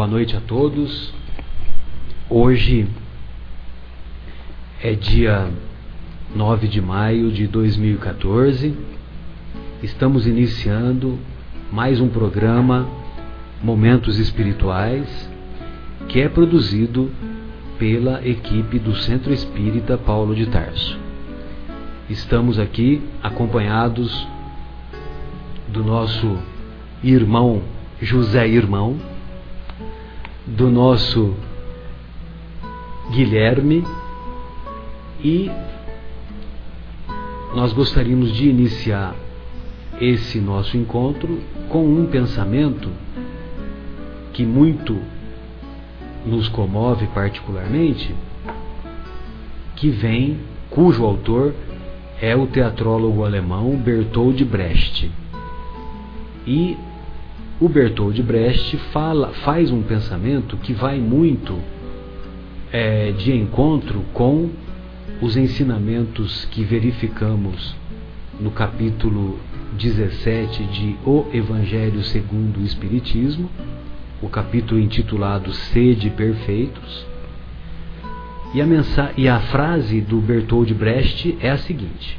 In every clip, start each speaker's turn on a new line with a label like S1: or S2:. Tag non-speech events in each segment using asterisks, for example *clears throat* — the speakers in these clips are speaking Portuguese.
S1: Boa noite a todos. Hoje é dia 9 de maio de 2014. Estamos iniciando mais um programa Momentos Espirituais que é produzido pela equipe do Centro Espírita Paulo de Tarso. Estamos aqui acompanhados do nosso irmão José Irmão, do nosso Guilherme e nós gostaríamos de iniciar esse nosso encontro com um pensamento que muito nos comove particularmente, que vem, cujo autor é o teatrólogo alemão Bertold Brecht. E o Bertold Brecht fala, faz um pensamento que vai muito é, de encontro com os ensinamentos que verificamos no capítulo 17 de O Evangelho segundo o Espiritismo, o capítulo intitulado Sede Perfeitos. E a, e a frase do Bertold Brecht é a seguinte: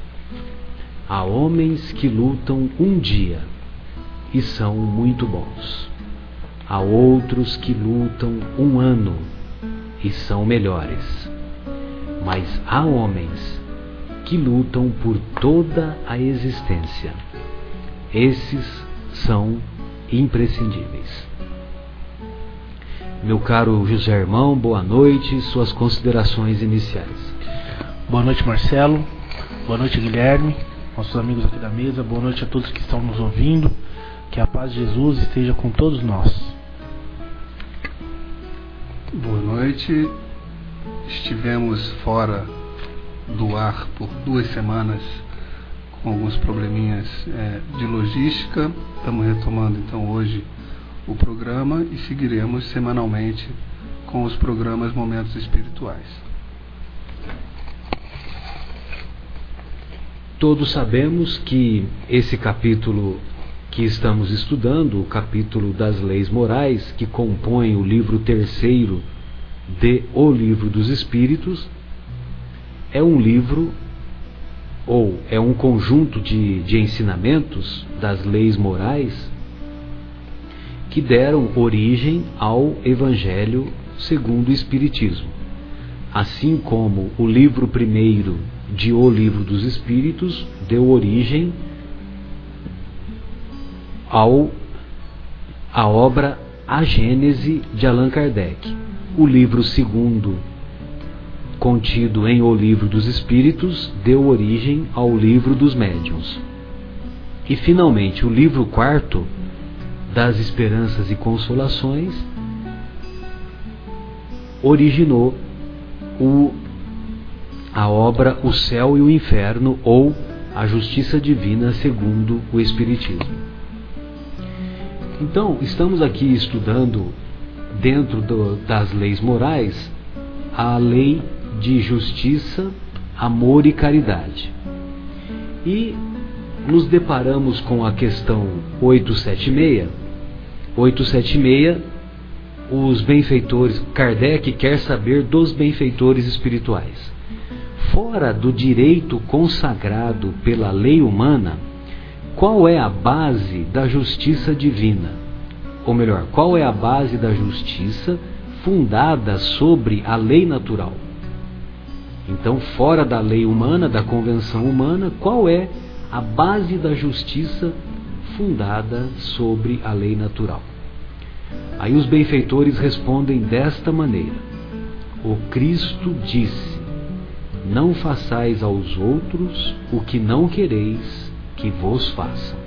S1: Há homens que lutam um dia e são muito bons. Há outros que lutam um ano e são melhores. Mas há homens que lutam por toda a existência. Esses são imprescindíveis. Meu caro José Irmão, boa noite. Suas considerações iniciais.
S2: Boa noite, Marcelo. Boa noite, Guilherme. Nossos amigos aqui da mesa. Boa noite a todos que estão nos ouvindo. Que a paz de Jesus esteja com todos nós.
S3: Boa noite. Estivemos fora do ar por duas semanas com alguns probleminhas é, de logística. Estamos retomando então hoje o programa e seguiremos semanalmente com os programas Momentos Espirituais.
S1: Todos sabemos que esse capítulo que estamos estudando, o capítulo das leis morais, que compõe o livro terceiro de O Livro dos Espíritos, é um livro ou é um conjunto de, de ensinamentos das leis morais que deram origem ao Evangelho segundo o Espiritismo. Assim como o livro primeiro de O Livro dos Espíritos deu origem ao a obra A Gênese de Allan Kardec. O livro segundo, contido em O Livro dos Espíritos, deu origem ao Livro dos Médiuns. E finalmente, o livro quarto das esperanças e consolações, originou o, a obra O Céu e o Inferno ou A Justiça Divina segundo o Espiritismo. Então, estamos aqui estudando, dentro do, das leis morais, a lei de justiça, amor e caridade. E nos deparamos com a questão 876, 876, os benfeitores, Kardec quer saber dos benfeitores espirituais. Fora do direito consagrado pela lei humana, qual é a base da justiça divina? Ou melhor, qual é a base da justiça fundada sobre a lei natural? Então, fora da lei humana, da convenção humana, qual é a base da justiça fundada sobre a lei natural. Aí os benfeitores respondem desta maneira: O Cristo disse: Não façais aos outros o que não quereis que vos façam.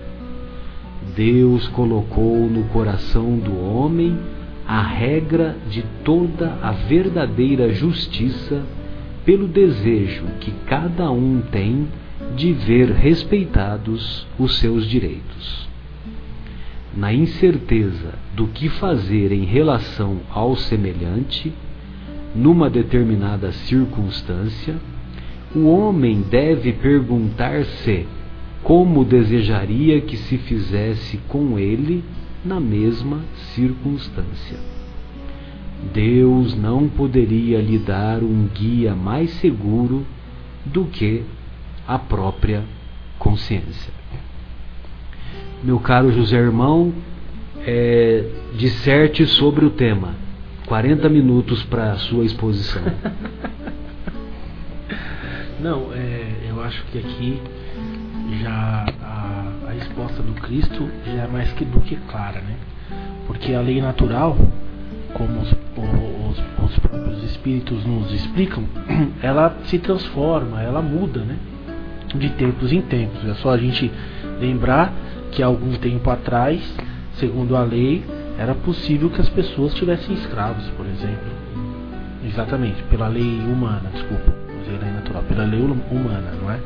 S1: Deus colocou no coração do homem a regra de toda a verdadeira justiça pelo desejo que cada um tem de ver respeitados os seus direitos. Na incerteza do que fazer em relação ao semelhante, numa determinada circunstância, o homem deve perguntar-se como desejaria que se fizesse com ele na mesma circunstância. Deus não poderia lhe dar um guia mais seguro do que a própria consciência. Meu caro José Irmão, é, disserte sobre o tema. 40 minutos para a sua exposição. *laughs*
S2: Não, é, eu acho que aqui já a, a resposta do Cristo já é mais que do que clara, né? Porque a lei natural, como os, os, os próprios espíritos nos explicam, *clears throat* ela se transforma, ela muda, né? De tempos em tempos. É só a gente lembrar que algum tempo atrás, segundo a lei, era possível que as pessoas tivessem escravos, por exemplo. Exatamente, pela lei humana, desculpa, lei natural, pela lei humana, não é?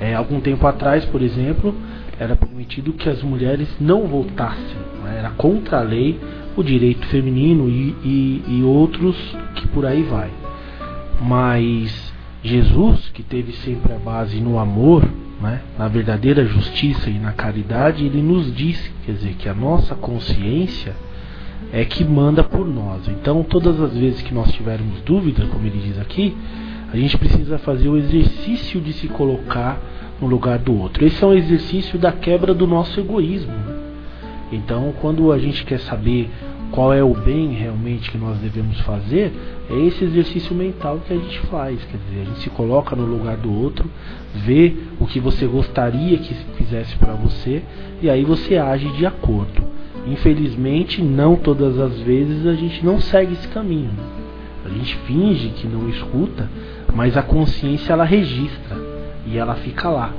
S2: É? Algum tempo atrás, por exemplo, era permitido que as mulheres não votassem, não é? era contra a lei o direito feminino e, e, e outros que por aí vai. Mas Jesus, que teve sempre a base no amor, né, na verdadeira justiça e na caridade, ele nos diz, quer dizer, que a nossa consciência é que manda por nós. Então, todas as vezes que nós tivermos dúvida, como ele diz aqui, a gente precisa fazer o exercício de se colocar no lugar do outro. Esse é um exercício da quebra do nosso egoísmo. Então, quando a gente quer saber qual é o bem realmente que nós devemos fazer, é esse exercício mental que a gente faz. Quer dizer, a gente se coloca no lugar do outro, vê o que você gostaria que fizesse para você e aí você age de acordo. Infelizmente, não todas as vezes a gente não segue esse caminho. A gente finge que não escuta, mas a consciência ela registra e ela fica lá.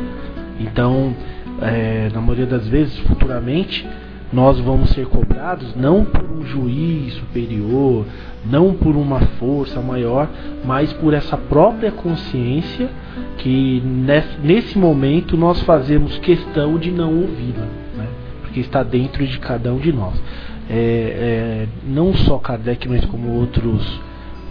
S2: Então, é, na maioria das vezes, futuramente, nós vamos ser cobrados não por um juiz superior, não por uma força maior, mas por essa própria consciência que nesse momento nós fazemos questão de não ouvi-la, né? porque está dentro de cada um de nós. É, é, não só Kardec, mas como outros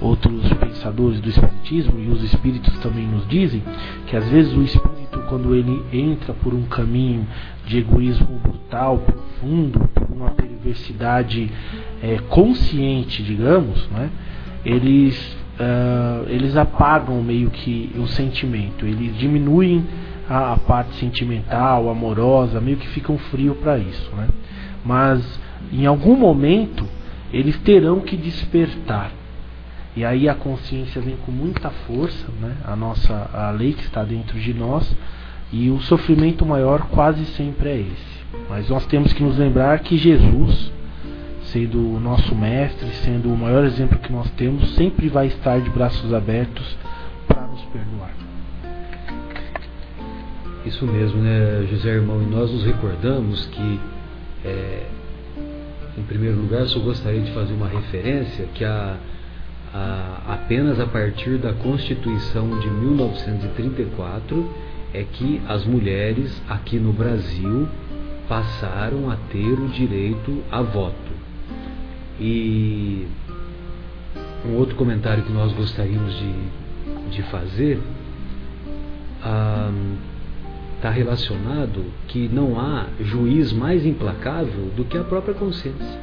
S2: outros pensadores do espiritismo e os espíritos também nos dizem que às vezes o espírito quando ele entra por um caminho de egoísmo brutal, profundo, por uma perversidade é, consciente, digamos, né, eles uh, eles apagam meio que o sentimento, eles diminuem a, a parte sentimental, amorosa, meio que ficam frio para isso, né? Mas em algum momento eles terão que despertar e aí a consciência vem com muita força, né? a nossa a lei que está dentro de nós, e o sofrimento maior quase sempre é esse. Mas nós temos que nos lembrar que Jesus, sendo o nosso mestre, sendo o maior exemplo que nós temos, sempre vai estar de braços abertos para nos perdoar.
S1: Isso mesmo, né, José Irmão? E nós nos recordamos que, é, em primeiro lugar, só gostaria de fazer uma referência que a a, apenas a partir da Constituição de 1934 é que as mulheres aqui no Brasil passaram a ter o direito a voto. E um outro comentário que nós gostaríamos de, de fazer está ah, relacionado que não há juiz mais implacável do que a própria consciência.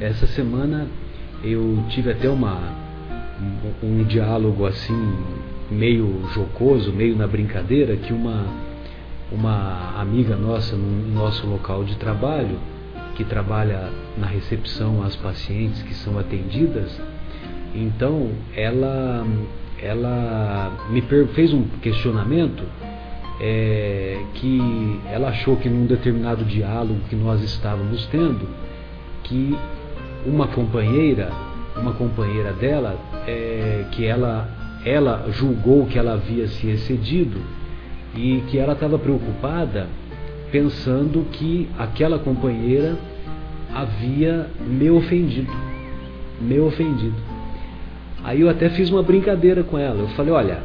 S1: Essa semana eu tive até uma um, um diálogo assim meio jocoso, meio na brincadeira, que uma uma amiga nossa no nosso local de trabalho, que trabalha na recepção às pacientes que são atendidas, então ela ela me fez um questionamento é, que ela achou que num determinado diálogo que nós estávamos tendo, que uma companheira, uma companheira dela, é, que ela, ela julgou que ela havia se excedido e que ela estava preocupada pensando que aquela companheira havia me ofendido, me ofendido. Aí eu até fiz uma brincadeira com ela. Eu falei, olha,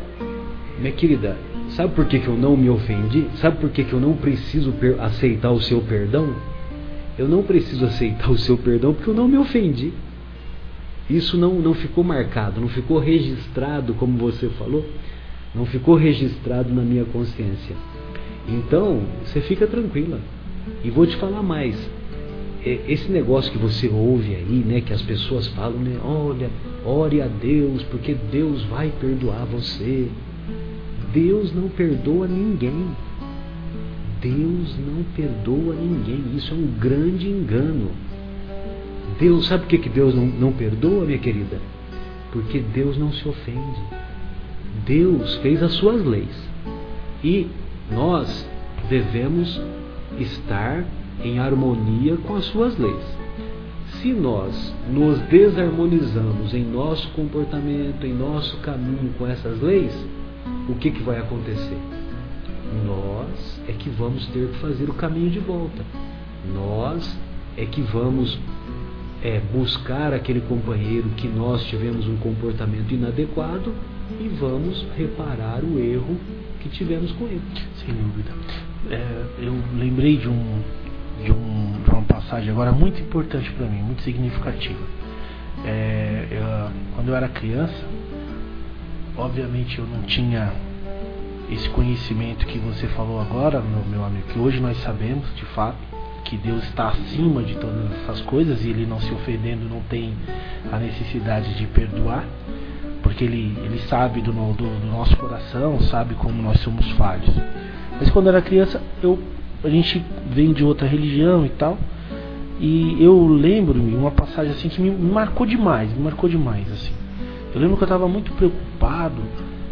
S1: minha querida, sabe por que, que eu não me ofendi? Sabe por que, que eu não preciso aceitar o seu perdão? Eu não preciso aceitar o seu perdão porque eu não me ofendi. Isso não, não ficou marcado, não ficou registrado, como você falou, não ficou registrado na minha consciência. Então, você fica tranquila. E vou te falar mais. é, esse negócio que você ouve aí, né, que as pessoas falam, né, olha, ore a Deus, porque Deus vai perdoar você. Deus não perdoa ninguém. Deus não perdoa ninguém. Isso é um grande engano. Deus, sabe por que, que Deus não, não perdoa, minha querida? Porque Deus não se ofende. Deus fez as suas leis. E nós devemos estar em harmonia com as suas leis. Se nós nos desarmonizamos em nosso comportamento, em nosso caminho com essas leis, o que, que vai acontecer? Nós é que vamos ter que fazer o caminho de volta. Nós é que vamos é, buscar aquele companheiro que nós tivemos um comportamento inadequado e vamos reparar o erro que tivemos com ele.
S2: Sem dúvida. É, eu lembrei de, um, de, um, de uma passagem agora muito importante para mim, muito significativa. É, eu, quando eu era criança, obviamente eu não tinha esse conhecimento que você falou agora, meu, meu amigo, que hoje nós sabemos de fato que Deus está acima de todas essas coisas e Ele não se ofendendo não tem a necessidade de perdoar, porque Ele, ele sabe do, do, do nosso coração, sabe como nós somos falhos. Mas quando era criança, eu, a gente vem de outra religião e tal, e eu lembro-me uma passagem assim que me marcou demais, me marcou demais assim. Eu lembro que eu estava muito preocupado.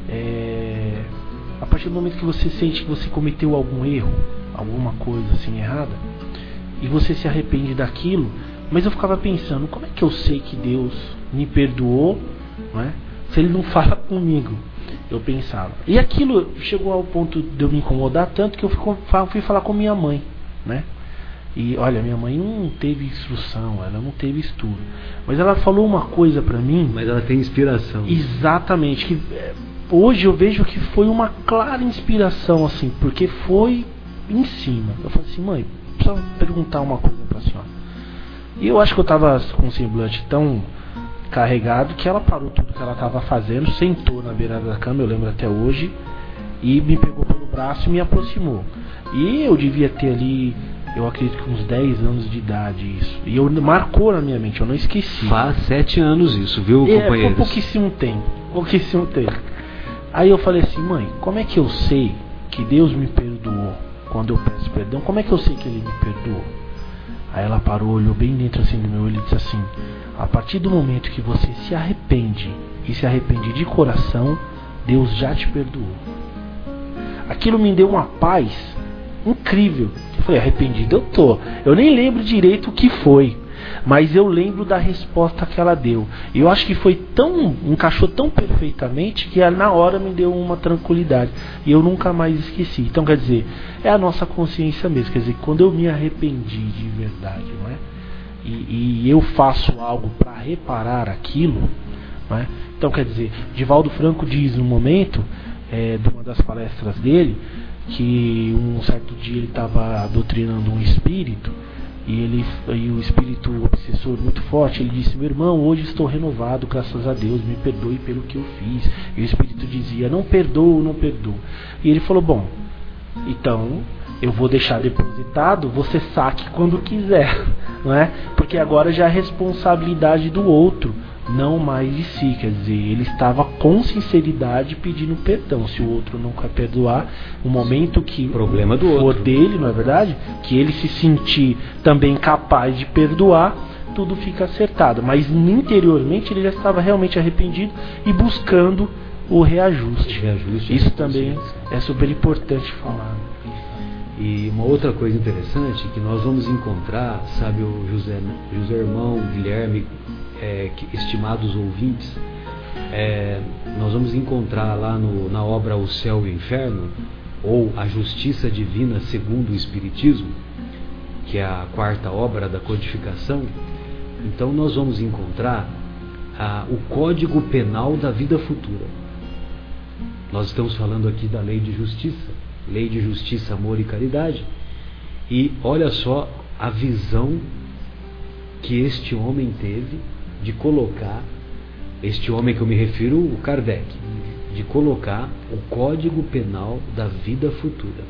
S2: É, a partir do momento que você sente que você cometeu algum erro, alguma coisa assim errada, e você se arrepende daquilo, mas eu ficava pensando, como é que eu sei que Deus me perdoou, não é? Se ele não fala *laughs* comigo, eu pensava. E aquilo chegou ao ponto de eu me incomodar tanto que eu fui falar com minha mãe, né? E olha, minha mãe não teve instrução, ela não teve estudo. Mas ela falou uma coisa para mim.
S1: Mas ela tem inspiração.
S2: Exatamente. Que é, hoje eu vejo que foi uma clara inspiração, assim, porque foi em cima. Eu falei assim, mãe, preciso perguntar uma coisa pra senhora. E eu acho que eu tava com um semblante tão carregado que ela parou tudo que ela estava fazendo, sentou na beirada da cama, eu lembro até hoje, e me pegou pelo braço e me aproximou. E eu devia ter ali, eu acredito que uns 10 anos de idade isso. E eu marcou na minha mente, eu não esqueci.
S1: Faz 7 anos isso, viu,
S2: é,
S1: companheiro?
S2: Foi pouquíssimo tempo, pouquíssimo tempo. Aí eu falei assim, mãe, como é que eu sei que Deus me perdoou quando eu peço perdão? Como é que eu sei que Ele me perdoou? Aí ela parou, olhou bem dentro assim do meu olho e disse assim: A partir do momento que você se arrepende e se arrepende de coração, Deus já te perdoou. Aquilo me deu uma paz incrível. Eu falei, arrependido eu tô. Eu nem lembro direito o que foi. Mas eu lembro da resposta que ela deu. E eu acho que foi tão. encaixou tão perfeitamente que na hora me deu uma tranquilidade. E eu nunca mais esqueci. Então quer dizer, é a nossa consciência mesmo. Quer dizer, quando eu me arrependi de verdade, não é? E, e eu faço algo para reparar aquilo, não é? Então quer dizer, Divaldo Franco diz no momento, é, de uma das palestras dele, que um certo dia ele estava doutrinando um espírito e ele e o espírito obsessor muito forte, ele disse: "Meu irmão, hoje estou renovado, graças a Deus, me perdoe pelo que eu fiz". E o espírito dizia: "Não perdoo, não perdoo". E ele falou: "Bom, então eu vou deixar depositado, você saque quando quiser, *laughs* não é? Porque agora já é responsabilidade do outro não mais de si. Quer dizer, ele estava com sinceridade pedindo perdão. Se o outro não quer perdoar, o momento que
S1: problema do
S2: for
S1: outro.
S2: dele, não é verdade? Que ele se sentir também capaz de perdoar, tudo fica acertado. Mas interiormente ele já estava realmente arrependido e buscando o reajuste.
S1: reajuste
S2: Isso também é super importante falar.
S1: E uma outra coisa interessante que nós vamos encontrar, sabe, o José, José Irmão, Guilherme, é, estimados ouvintes, é, nós vamos encontrar lá no, na obra O Céu e o Inferno, ou A Justiça Divina segundo o Espiritismo, que é a quarta obra da codificação. Então nós vamos encontrar ah, o Código Penal da Vida Futura. Nós estamos falando aqui da lei de justiça, lei de justiça, amor e caridade. E olha só a visão que este homem teve de colocar, este homem que eu me refiro, o Kardec, de colocar o Código Penal da vida futura.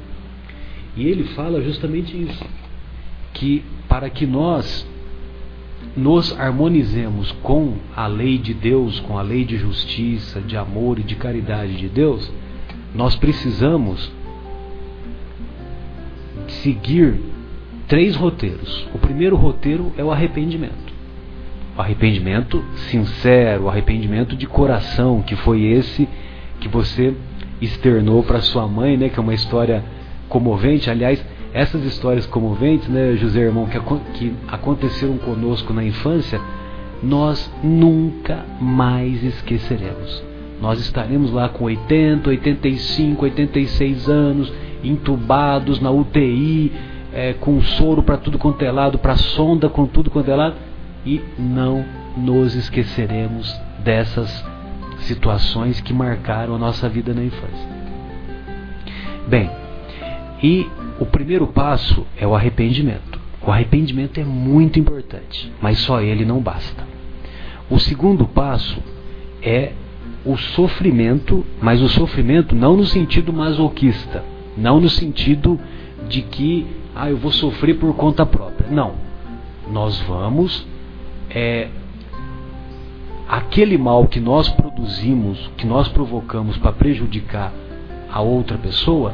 S1: E ele fala justamente isso, que para que nós nos harmonizemos com a lei de Deus, com a lei de justiça, de amor e de caridade de Deus, nós precisamos seguir três roteiros. O primeiro roteiro é o arrependimento. Arrependimento sincero, arrependimento de coração, que foi esse que você externou para sua mãe, né, que é uma história comovente. Aliás, essas histórias comoventes, né, José Irmão, que, que aconteceram conosco na infância, nós nunca mais esqueceremos. Nós estaremos lá com 80, 85, 86 anos, entubados na UTI, é, com soro para tudo quanto é lado, para sonda com tudo quanto é lado, e não nos esqueceremos dessas situações que marcaram a nossa vida na infância. Bem, e o primeiro passo é o arrependimento. O arrependimento é muito importante, mas só ele não basta. O segundo passo é o sofrimento, mas o sofrimento não no sentido masoquista, não no sentido de que ah, eu vou sofrer por conta própria. Não. Nós vamos é, aquele mal que nós produzimos, que nós provocamos para prejudicar a outra pessoa,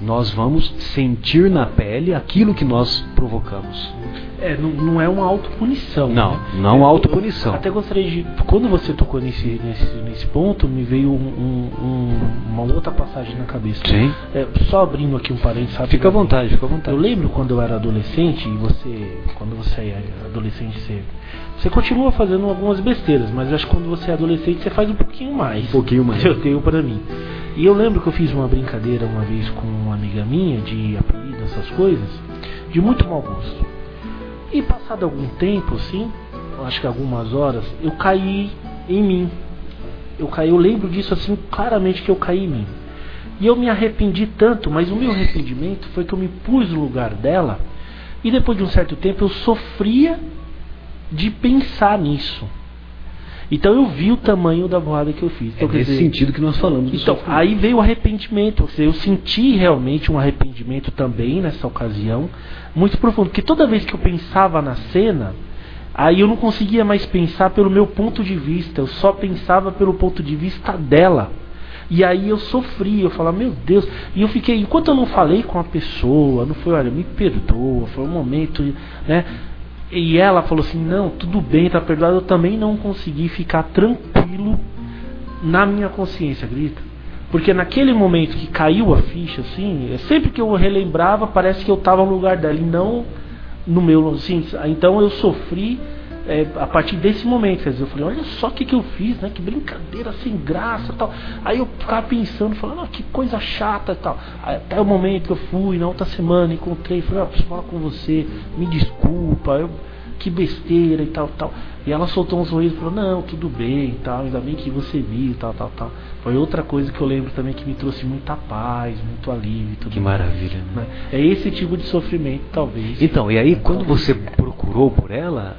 S1: nós vamos sentir na pele aquilo que nós provocamos.
S2: É, não, não é uma autopunição.
S1: Não,
S2: né?
S1: não é, autopunição.
S2: Até gostaria de. Quando você tocou nesse, nesse, nesse ponto, me veio um, um, uma outra passagem na cabeça.
S1: Sim.
S2: É, só abrindo aqui um parênteses.
S1: Fica à vontade, fica à vontade.
S2: Eu lembro quando eu era adolescente, e você, quando você é adolescente, você, você continua fazendo algumas besteiras, mas acho que quando você é adolescente, você faz um pouquinho mais.
S1: Um pouquinho mais.
S2: Eu tenho para mim. E eu lembro que eu fiz uma brincadeira uma vez com uma amiga minha de apelido, essas coisas, de muito mau gosto. E passado algum tempo, assim, acho que algumas horas, eu caí em mim. Eu caí, eu lembro disso assim claramente que eu caí em mim. E eu me arrependi tanto, mas o meu arrependimento foi que eu me pus no lugar dela e depois de um certo tempo eu sofria de pensar nisso. Então eu vi o tamanho da voada que eu fiz. Então,
S1: é nesse dizer, sentido que nós falamos.
S2: Então, aí veio o arrependimento. Ou seja, eu senti realmente um arrependimento também nessa ocasião, muito profundo. Porque toda vez que eu pensava na cena, aí eu não conseguia mais pensar pelo meu ponto de vista. Eu só pensava pelo ponto de vista dela. E aí eu sofri, eu falava, meu Deus. E eu fiquei, enquanto eu não falei com a pessoa, não foi, olha, me perdoa, foi um momento, né? E ela falou assim: Não, tudo bem, tá perdoado. Eu também não consegui ficar tranquilo na minha consciência, grita. Porque naquele momento que caiu a ficha, assim, sempre que eu relembrava, parece que eu estava no lugar dela e não no meu. Assim, então eu sofri é, a partir desse momento. Quer dizer, eu falei, olha só o que, que eu fiz, né? Que brincadeira sem graça tal. Aí eu ficava pensando, falando, ah, que coisa chata tal. Aí, até o momento que eu fui, na outra semana, encontrei, falei, ah, preciso falar com você, me desculpa, eu, que besteira e tal, tal. E ela soltou um sorriso e falou, não, tudo bem e tal, ainda bem que você viu, tal, tal, tal. Foi outra coisa que eu lembro também que me trouxe muita paz, muito alívio. Tudo
S1: que maravilha, né?
S2: É esse tipo de sofrimento, talvez.
S1: Então, e aí quando você procurou por ela,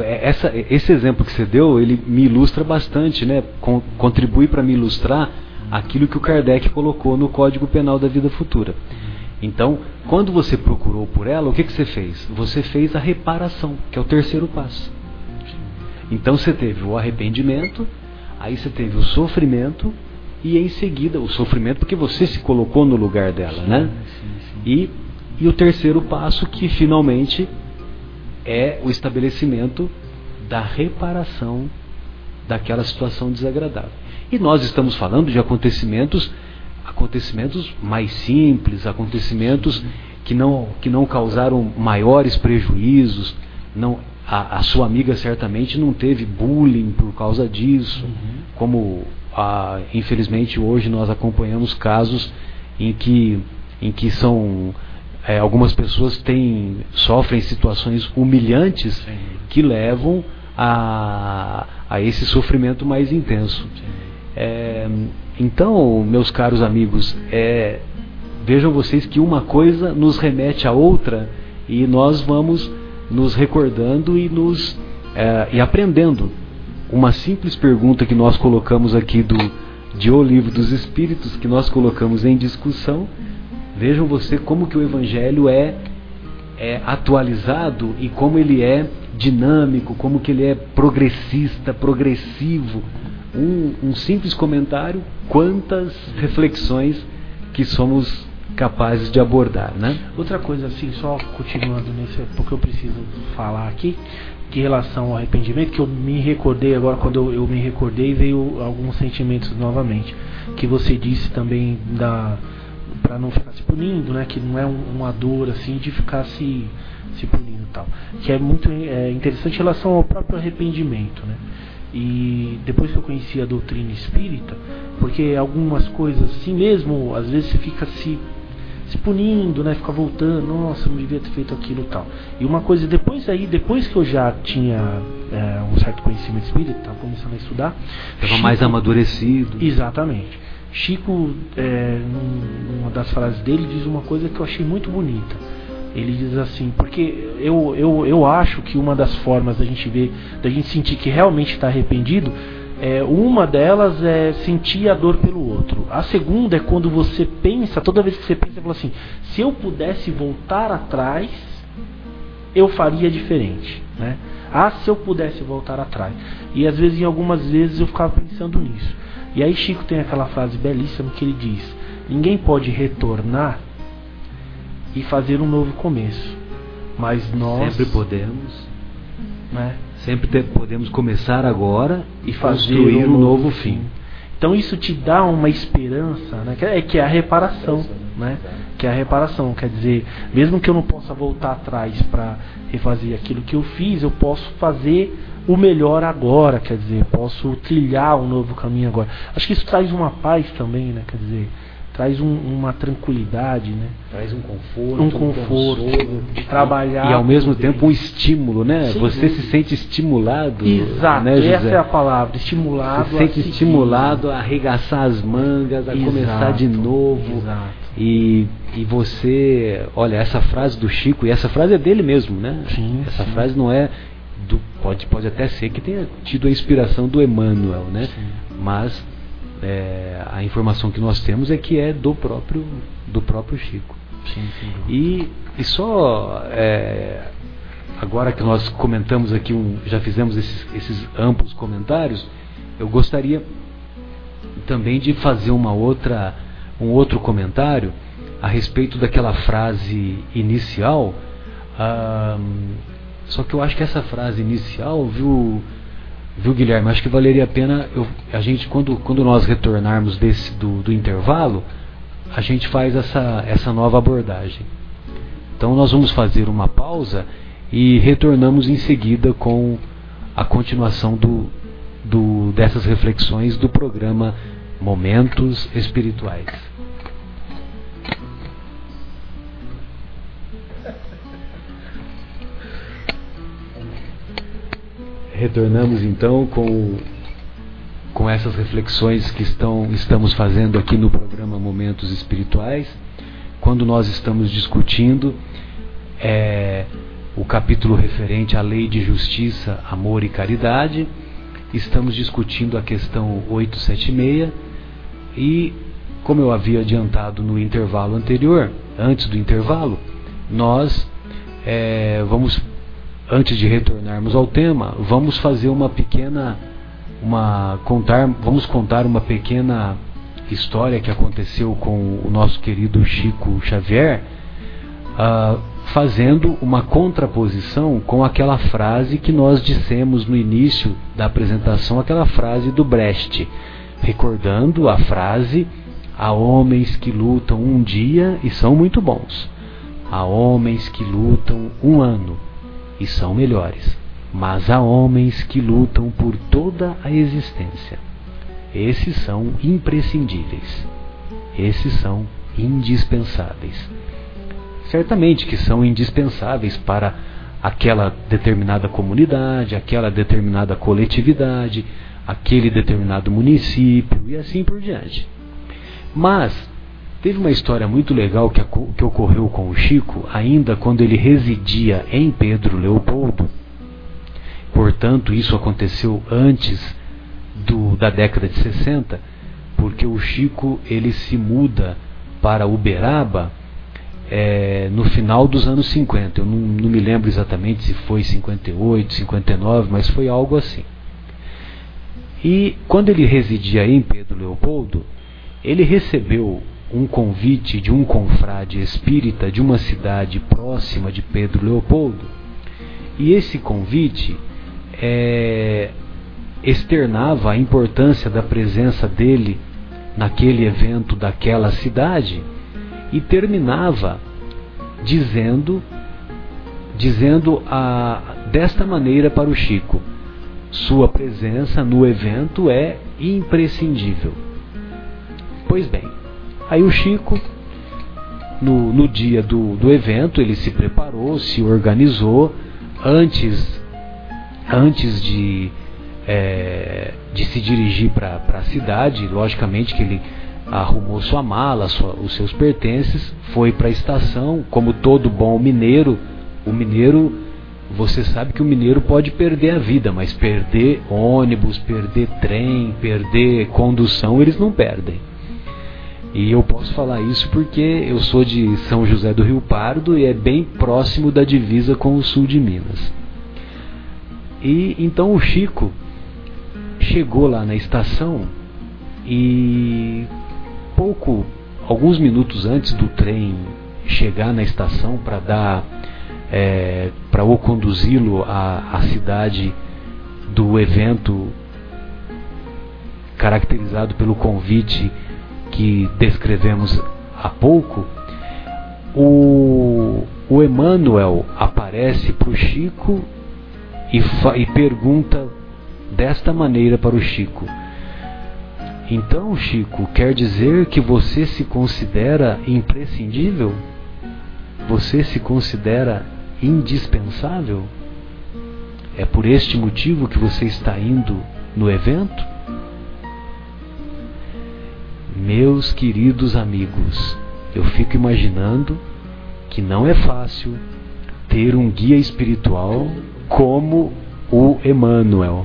S1: é, essa, esse exemplo que você deu, ele me ilustra bastante, né? Con, contribui para me ilustrar aquilo que o Kardec colocou no Código Penal da Vida Futura. Então, quando você procurou por ela, o que, que você fez? Você fez a reparação, que é o terceiro passo. Então você teve o arrependimento, aí você teve o sofrimento e em seguida o sofrimento porque você se colocou no lugar dela, né? E, e o terceiro passo que finalmente é o estabelecimento da reparação daquela situação desagradável. E nós estamos falando de acontecimentos acontecimentos mais simples, acontecimentos que não, que não causaram maiores prejuízos. Não, a, a sua amiga certamente não teve bullying por causa disso, uhum. como infelizmente hoje nós acompanhamos casos em que, em que são é, algumas pessoas têm, sofrem situações humilhantes Sim. que levam a, a esse sofrimento mais intenso. É, então, meus caros amigos, é, vejam vocês que uma coisa nos remete à outra e nós vamos nos recordando e nos é, e aprendendo. Uma simples pergunta que nós colocamos aqui do de O Livro dos Espíritos, que nós colocamos em discussão, Vejam você como que o evangelho é é atualizado e como ele é dinâmico, como que ele é progressista, progressivo. Um, um simples comentário, quantas reflexões que somos capazes de abordar, né?
S2: Outra coisa assim, só continuando nesse, porque eu preciso falar aqui, de relação ao arrependimento, que eu me recordei agora, quando eu, eu me recordei, veio alguns sentimentos novamente. Que você disse também da para não ficar se punindo, né? Que não é um, uma dor assim de ficar se, se punindo e tal. Que é muito é, interessante em relação ao próprio arrependimento, né? E depois que eu conheci a doutrina espírita, porque algumas coisas assim mesmo, às vezes você fica se se punindo, né? Ficar voltando, nossa, não devia ter feito aquilo e tal. E uma coisa, depois aí, depois que eu já tinha é, um certo conhecimento espírita, estava começando a estudar.
S1: Estava mais amadurecido.
S2: Exatamente. Chico, é, numa das frases dele, diz uma coisa que eu achei muito bonita. Ele diz assim, porque eu, eu, eu acho que uma das formas da gente ver, da gente sentir que realmente está arrependido, é, uma delas é sentir a dor pelo outro. A segunda é quando você pensa, toda vez que você pensa, você fala assim: se eu pudesse voltar atrás, eu faria diferente. Né? Ah, se eu pudesse voltar atrás. E às vezes, em algumas vezes, eu ficava pensando nisso. E aí, Chico tem aquela frase belíssima que ele diz: Ninguém pode retornar e fazer um novo começo, mas nós.
S1: Sempre podemos. Né? Sempre te, podemos começar agora e fazer um, um novo fim. fim.
S2: Então isso te dá uma esperança, né? que, é, que é a reparação, né? que é a reparação. Quer dizer, mesmo que eu não possa voltar atrás para refazer aquilo que eu fiz, eu posso fazer o melhor agora, quer dizer, posso trilhar um novo caminho agora. Acho que isso traz uma paz também, né? Quer dizer, traz um, uma tranquilidade, né?
S1: Traz um conforto,
S2: um conforto um de trabalhar
S1: e ao mesmo tempo um estímulo, né? Sim, Você se sente estimulado,
S2: Exato,
S1: né,
S2: essa é a palavra, estimulado.
S1: Se sente a estimulado a arregaçar as mangas, a Exato. começar de novo.
S2: Exato.
S1: E, e você, olha, essa frase do Chico, e essa frase é dele mesmo, né?
S2: Sim,
S1: essa
S2: sim.
S1: frase não é do, pode, pode até ser que tenha tido a inspiração do Emmanuel, né?
S2: Sim.
S1: Mas é, a informação que nós temos é que é do próprio, do próprio Chico.
S2: Sim, sim.
S1: E, e só é, agora que nós comentamos aqui, um, já fizemos esses, esses amplos comentários, eu gostaria também de fazer uma outra, um outro comentário a respeito daquela frase inicial. só que eu acho que essa frase inicial, viu, Viu, Guilherme? Acho que valeria a pena eu, a gente, quando, quando nós retornarmos desse, do, do intervalo, a gente faz essa, essa nova abordagem. Então nós vamos fazer uma pausa e retornamos em seguida com a continuação do, do, dessas reflexões do programa Momentos Espirituais. Retornamos então com, com essas reflexões que estão, estamos fazendo aqui no programa Momentos Espirituais, quando nós estamos discutindo é, o capítulo referente à lei de justiça, amor e caridade. Estamos discutindo a questão 876 e, como eu havia adiantado no intervalo anterior, antes do intervalo, nós é, vamos antes de retornarmos ao tema, vamos fazer uma pequena uma contar, vamos contar uma pequena história que aconteceu com o nosso querido Chico Xavier, uh, fazendo uma contraposição com aquela frase que nós dissemos no início da apresentação, aquela frase do Brecht, recordando a frase: há homens que lutam um dia e são muito bons, há homens que lutam um ano e são melhores. Mas há homens que lutam por toda a existência. Esses são imprescindíveis. Esses são indispensáveis. Certamente que são indispensáveis para aquela determinada comunidade, aquela determinada coletividade, aquele determinado município e assim por diante. Mas Teve uma história muito legal que, que ocorreu com o Chico, ainda quando ele residia em Pedro Leopoldo. Portanto, isso aconteceu antes do, da década de 60, porque o Chico ele se muda para Uberaba é, no final dos anos 50. Eu não, não me lembro exatamente se foi 58, 59, mas foi algo assim. E quando ele residia em Pedro Leopoldo, ele recebeu um convite de um confrade espírita de uma cidade próxima de Pedro Leopoldo. E esse convite é, externava a importância da presença dele naquele evento daquela cidade e terminava dizendo dizendo a, desta maneira para o Chico: sua presença no evento é imprescindível. Pois bem, aí o Chico, no, no dia do, do evento, ele se preparou, se organizou antes, antes de, é, de se dirigir para a cidade. Logicamente que ele arrumou sua mala, sua, os seus pertences, foi para a estação, como todo bom mineiro. O mineiro, você sabe que o mineiro pode perder a vida, mas perder ônibus, perder trem, perder condução, eles não perdem. E eu posso falar isso porque eu sou de São José do Rio Pardo e é bem próximo da divisa com o sul de Minas. E então o Chico chegou lá na estação e pouco, alguns minutos antes do trem chegar na estação para dar, é, para o conduzi-lo à, à cidade do evento caracterizado pelo convite que descrevemos há pouco, o, o Emmanuel aparece para o Chico e, e pergunta desta maneira para o Chico: então, Chico, quer dizer que você se considera imprescindível? Você se considera indispensável? É por este motivo que você está indo no evento? Meus queridos amigos, eu fico imaginando que não é fácil ter um guia espiritual como o Emmanuel.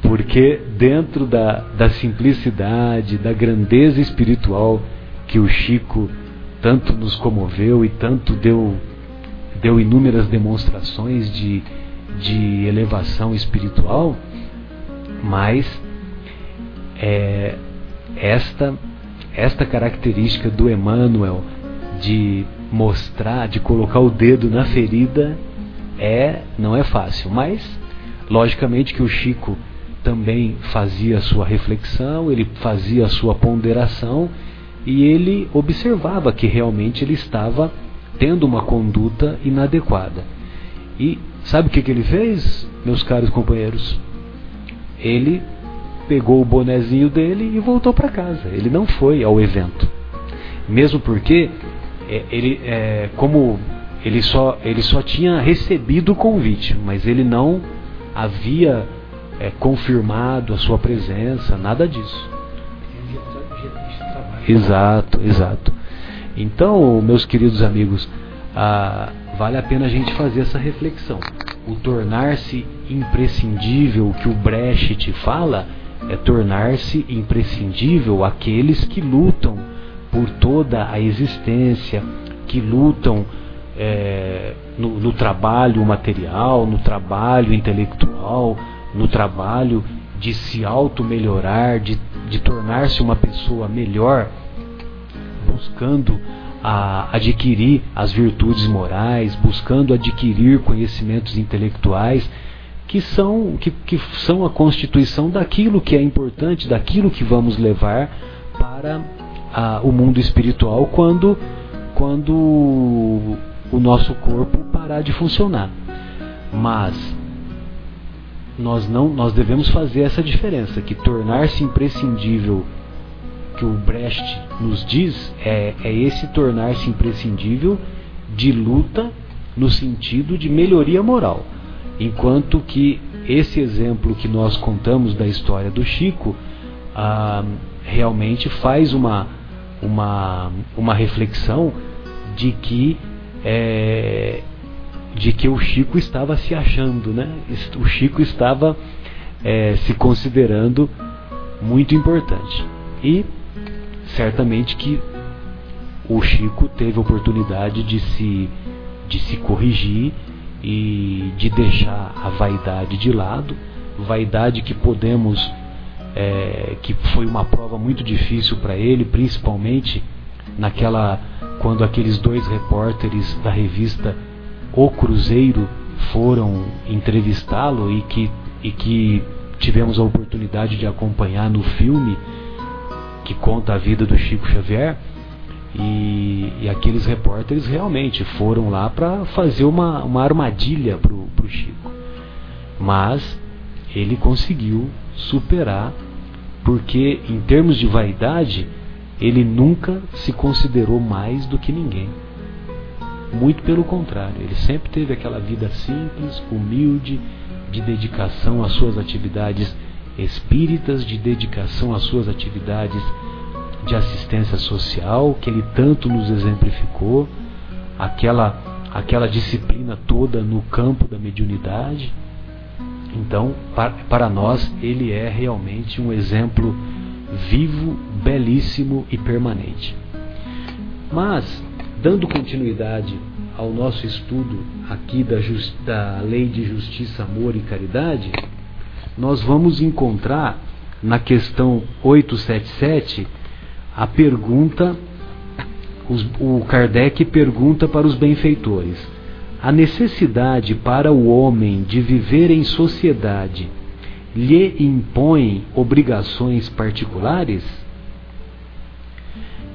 S1: Porque dentro da, da simplicidade, da grandeza espiritual que o Chico tanto nos comoveu e tanto deu, deu inúmeras demonstrações de, de elevação espiritual, mas é, esta, esta característica do Emmanuel de mostrar, de colocar o dedo na ferida, é não é fácil, mas logicamente que o Chico também fazia a sua reflexão, ele fazia a sua ponderação e ele observava que realmente ele estava tendo uma conduta inadequada. E sabe o que, que ele fez, meus caros companheiros? Ele pegou o bonezinho dele e voltou para casa. Ele não foi ao evento. Mesmo porque é, ele, é, como ele só, ele só tinha recebido o convite, mas ele não havia é, confirmado a sua presença, nada disso. Exato, exato. Então, meus queridos amigos, ah, vale a pena a gente fazer essa reflexão. O tornar-se imprescindível que o Brecht fala é tornar-se imprescindível aqueles que lutam por toda a existência, que lutam é, no, no trabalho material, no trabalho intelectual, no trabalho, de se auto-melhorar, de, de tornar-se uma pessoa melhor, buscando a adquirir as virtudes morais, buscando adquirir conhecimentos intelectuais que são, que, que são a constituição daquilo que é importante, daquilo que vamos levar para a, o mundo espiritual quando, quando o nosso corpo parar de funcionar. Mas nós não nós devemos fazer essa diferença que tornar-se imprescindível que o Brecht nos diz é, é esse tornar-se imprescindível de luta no sentido de melhoria moral enquanto que esse exemplo que nós contamos da história do Chico ah, realmente faz uma uma uma reflexão de que é, de que o Chico estava se achando, né? O Chico estava é, se considerando muito importante. E certamente que o Chico teve oportunidade de se, de se corrigir e de deixar a vaidade de lado, vaidade que podemos, é, que foi uma prova muito difícil para ele, principalmente naquela quando aqueles dois repórteres da revista O Cruzeiro foram entrevistá-lo e que, e que tivemos a oportunidade de acompanhar no filme que conta a vida do Chico Xavier. E, e aqueles repórteres realmente foram lá para fazer uma, uma armadilha para o Chico. Mas ele conseguiu superar, porque em termos de vaidade, ele nunca se considerou mais do que ninguém. Muito pelo contrário, ele sempre teve aquela vida simples, humilde, de dedicação às suas atividades espíritas, de dedicação às suas atividades de assistência social, que ele tanto nos exemplificou, aquela, aquela disciplina toda no campo da mediunidade. Então, para, nós, ele é realmente um exemplo vivo, belíssimo e permanente. Mas, dando continuidade ao nosso estudo aqui da, just, da lei de justiça, amor e caridade, nós vamos encontrar na questão 877 a pergunta, os, o Kardec pergunta para os benfeitores: a necessidade para o homem de viver em sociedade lhe impõe obrigações particulares?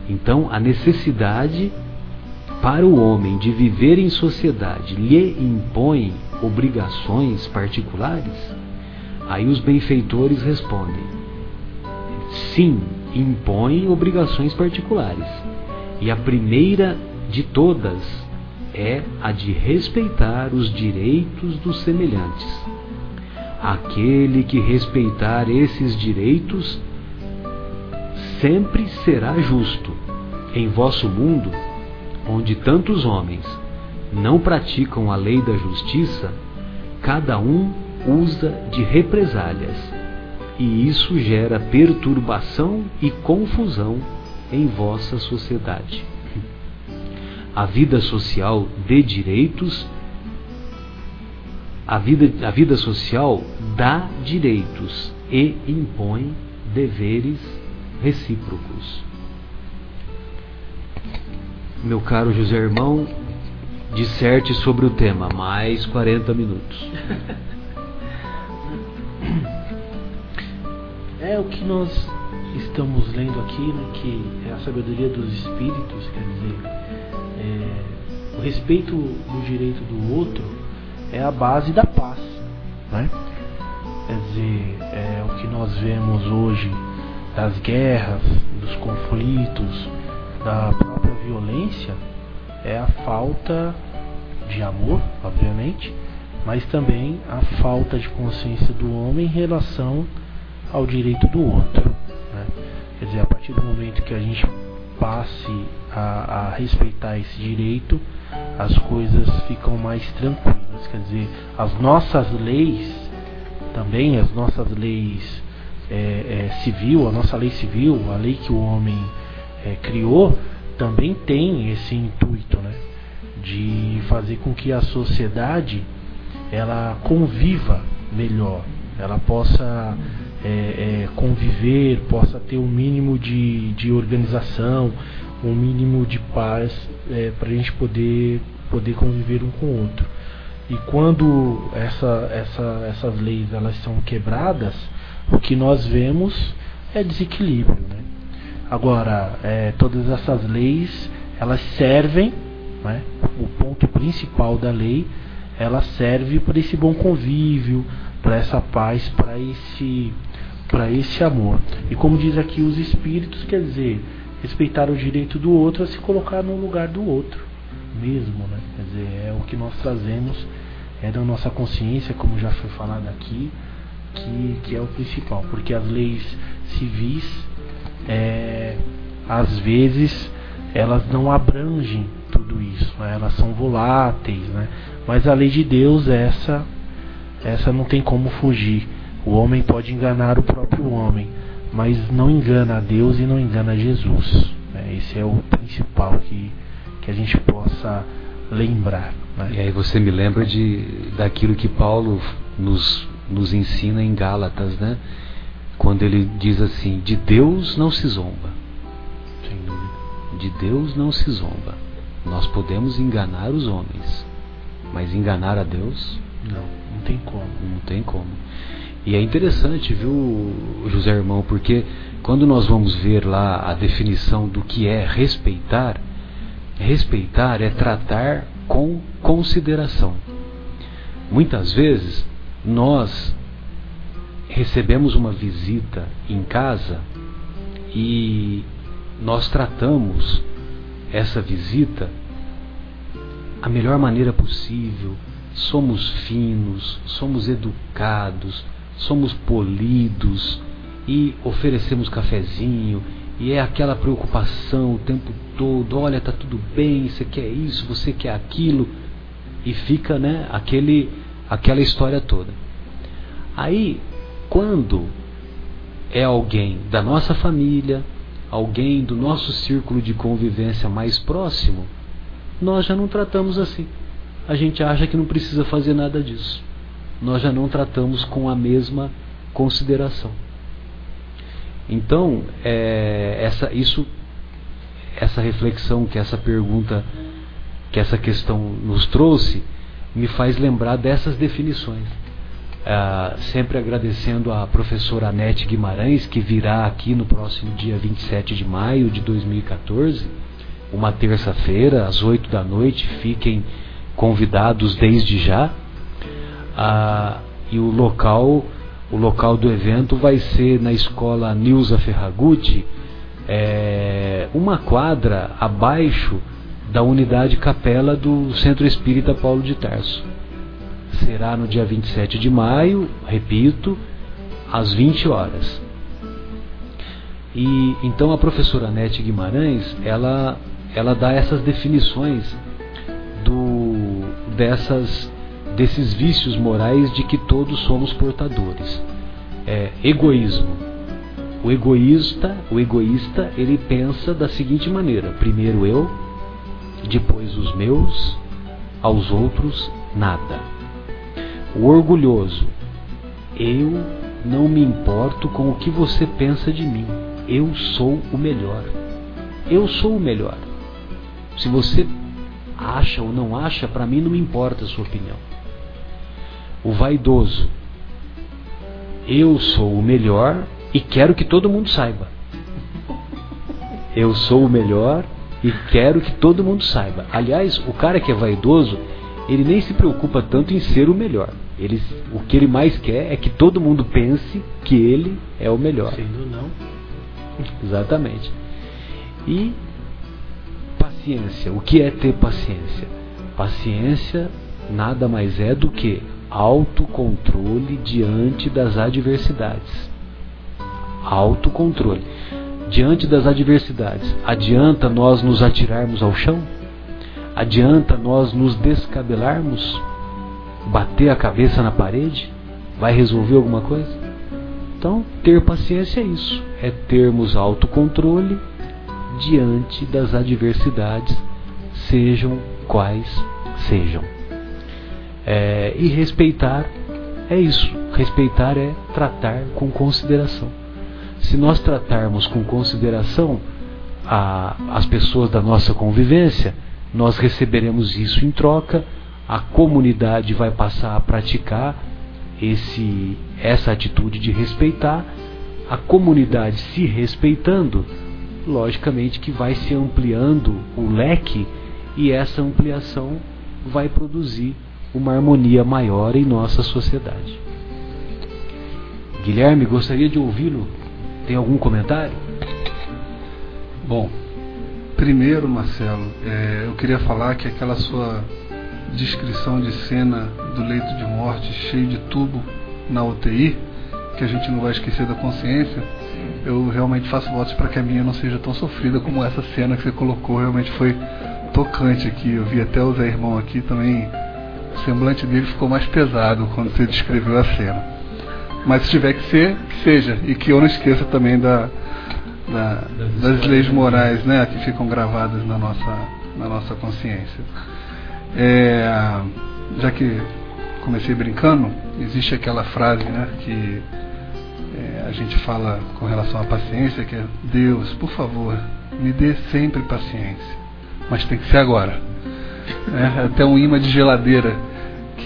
S1: Então, a necessidade para o homem de viver em sociedade lhe impõe obrigações particulares? Aí os benfeitores respondem: sim, impõe obrigações particulares. E a primeira de todas é a de respeitar os direitos dos semelhantes. Aquele que respeitar esses direitos sempre será justo. Em vosso mundo, onde tantos homens não praticam a lei da justiça, cada um usa de represálias, e isso gera perturbação e confusão em vossa sociedade. A vida social de direitos a vida, a vida social dá direitos e impõe deveres recíprocos. Meu caro José Irmão, disserte sobre o tema, mais 40 minutos. *laughs*
S2: É o que nós estamos lendo aqui, né, que é a sabedoria dos espíritos, quer dizer, é, o respeito do direito do outro é a base da paz. Né? Quer dizer, é o que nós vemos hoje das guerras, dos conflitos, da própria violência, é a falta de amor, obviamente, mas também a falta de consciência do homem em relação ao direito do outro. Né? Quer dizer, a partir do momento que a gente passe a, a respeitar esse direito, as coisas ficam mais tranquilas. Quer dizer, as nossas leis, também as nossas leis é, é, civil, a nossa lei civil, a lei que o homem é, criou, também tem esse intuito, né, de fazer com que a sociedade ela conviva melhor, ela possa é, é, conviver, possa ter um mínimo de, de organização, um mínimo de paz é, para a gente poder, poder conviver um com o outro. E quando essa, essa, essas leis elas são quebradas, o que nós vemos é desequilíbrio. Né? Agora, é, todas essas leis elas servem, né? o ponto principal da lei, ela serve para esse bom convívio, para essa paz, para esse para esse amor. E como diz aqui os espíritos, quer dizer, respeitar o direito do outro é se colocar no lugar do outro mesmo, né? Quer dizer, é o que nós trazemos, é da nossa consciência, como já foi falado aqui, que, que é o principal, porque as leis civis, é, às vezes, elas não abrangem tudo isso, né? elas são voláteis, né? Mas a lei de Deus, essa, essa não tem como fugir. O homem pode enganar o próprio homem, mas não engana a Deus e não engana Jesus. Né? Esse é o principal que, que a gente possa lembrar. Né?
S1: E aí você me lembra de daquilo que Paulo nos, nos ensina em Gálatas, né? Quando ele diz assim: de Deus não se zomba.
S2: Sem dúvida.
S1: De Deus não se zomba. Nós podemos enganar os homens, mas enganar a Deus
S2: não, não tem como.
S1: Não tem como. E é interessante, viu, José Irmão, porque quando nós vamos ver lá a definição do que é respeitar, respeitar é tratar com consideração. Muitas vezes nós recebemos uma visita em casa e nós tratamos essa visita a melhor maneira possível, somos finos, somos educados, somos polidos e oferecemos cafezinho e é aquela preocupação o tempo todo, olha, tá tudo bem, você quer isso, você quer aquilo e fica, né, aquele aquela história toda. Aí, quando é alguém da nossa família, alguém do nosso círculo de convivência mais próximo, nós já não tratamos assim a gente acha que não precisa fazer nada disso. Nós já não tratamos com a mesma consideração. Então, é, essa, isso, essa reflexão que essa pergunta, que essa questão nos trouxe, me faz lembrar dessas definições. Ah, sempre agradecendo a professora Anete Guimarães, que virá aqui no próximo dia 27 de maio de 2014, uma terça-feira, às 8 da noite. Fiquem convidados desde já. Ah, e o local, o local do evento vai ser na escola Nilza Ferragutti, é, uma quadra abaixo da unidade capela do Centro Espírita Paulo de Tarso. Será no dia 27 de maio, repito, às 20 horas. E então a professora Nete Guimarães, ela ela dá essas definições do, dessas, desses vícios morais de que todos somos portadores. É, egoísmo. O egoísta, o egoísta, ele pensa da seguinte maneira: primeiro eu, depois os meus, aos outros nada. O orgulhoso, eu não me importo com o que você pensa de mim. Eu sou o melhor. Eu sou o melhor. Se você acha ou não acha, para mim não me importa a sua opinião. O vaidoso, eu sou o melhor e quero que todo mundo saiba. Eu sou o melhor e quero que todo mundo saiba. Aliás, o cara que é vaidoso, ele nem se preocupa tanto em ser o melhor. Ele, o que ele mais quer é que todo mundo pense que ele é o melhor.
S2: Sendo não.
S1: Exatamente. E paciência. O que é ter paciência? Paciência nada mais é do que autocontrole diante das adversidades. Autocontrole. Diante das adversidades, adianta nós nos atirarmos ao chão? Adianta nós nos descabelarmos? Bater a cabeça na parede? Vai resolver alguma coisa? Então, ter paciência é isso: é termos autocontrole diante das adversidades, sejam quais sejam. É, e respeitar é isso. Respeitar é tratar com consideração. Se nós tratarmos com consideração a, as pessoas da nossa convivência, nós receberemos isso em troca, a comunidade vai passar a praticar esse, essa atitude de respeitar, a comunidade se respeitando, logicamente que vai se ampliando o leque e essa ampliação vai produzir uma harmonia maior em nossa sociedade. Guilherme, gostaria de ouvi-lo. Tem algum comentário?
S3: Bom, primeiro, Marcelo, é, eu queria falar que aquela sua descrição de cena do leito de morte cheio de tubo na UTI, que a gente não vai esquecer da consciência, eu realmente faço votos para que a minha não seja tão sofrida como essa cena que você colocou. Realmente foi tocante aqui. Eu vi até o Zé Irmão aqui também. O semblante dele ficou mais pesado quando você descreveu a cena. Mas se tiver que ser, que seja. E que eu não esqueça também da, da, das leis morais né, que ficam gravadas na nossa, na nossa consciência. É, já que comecei brincando, existe aquela frase né, que é, a gente fala com relação à paciência, que é Deus, por favor, me dê sempre paciência, mas tem que ser agora. É, até um imã de geladeira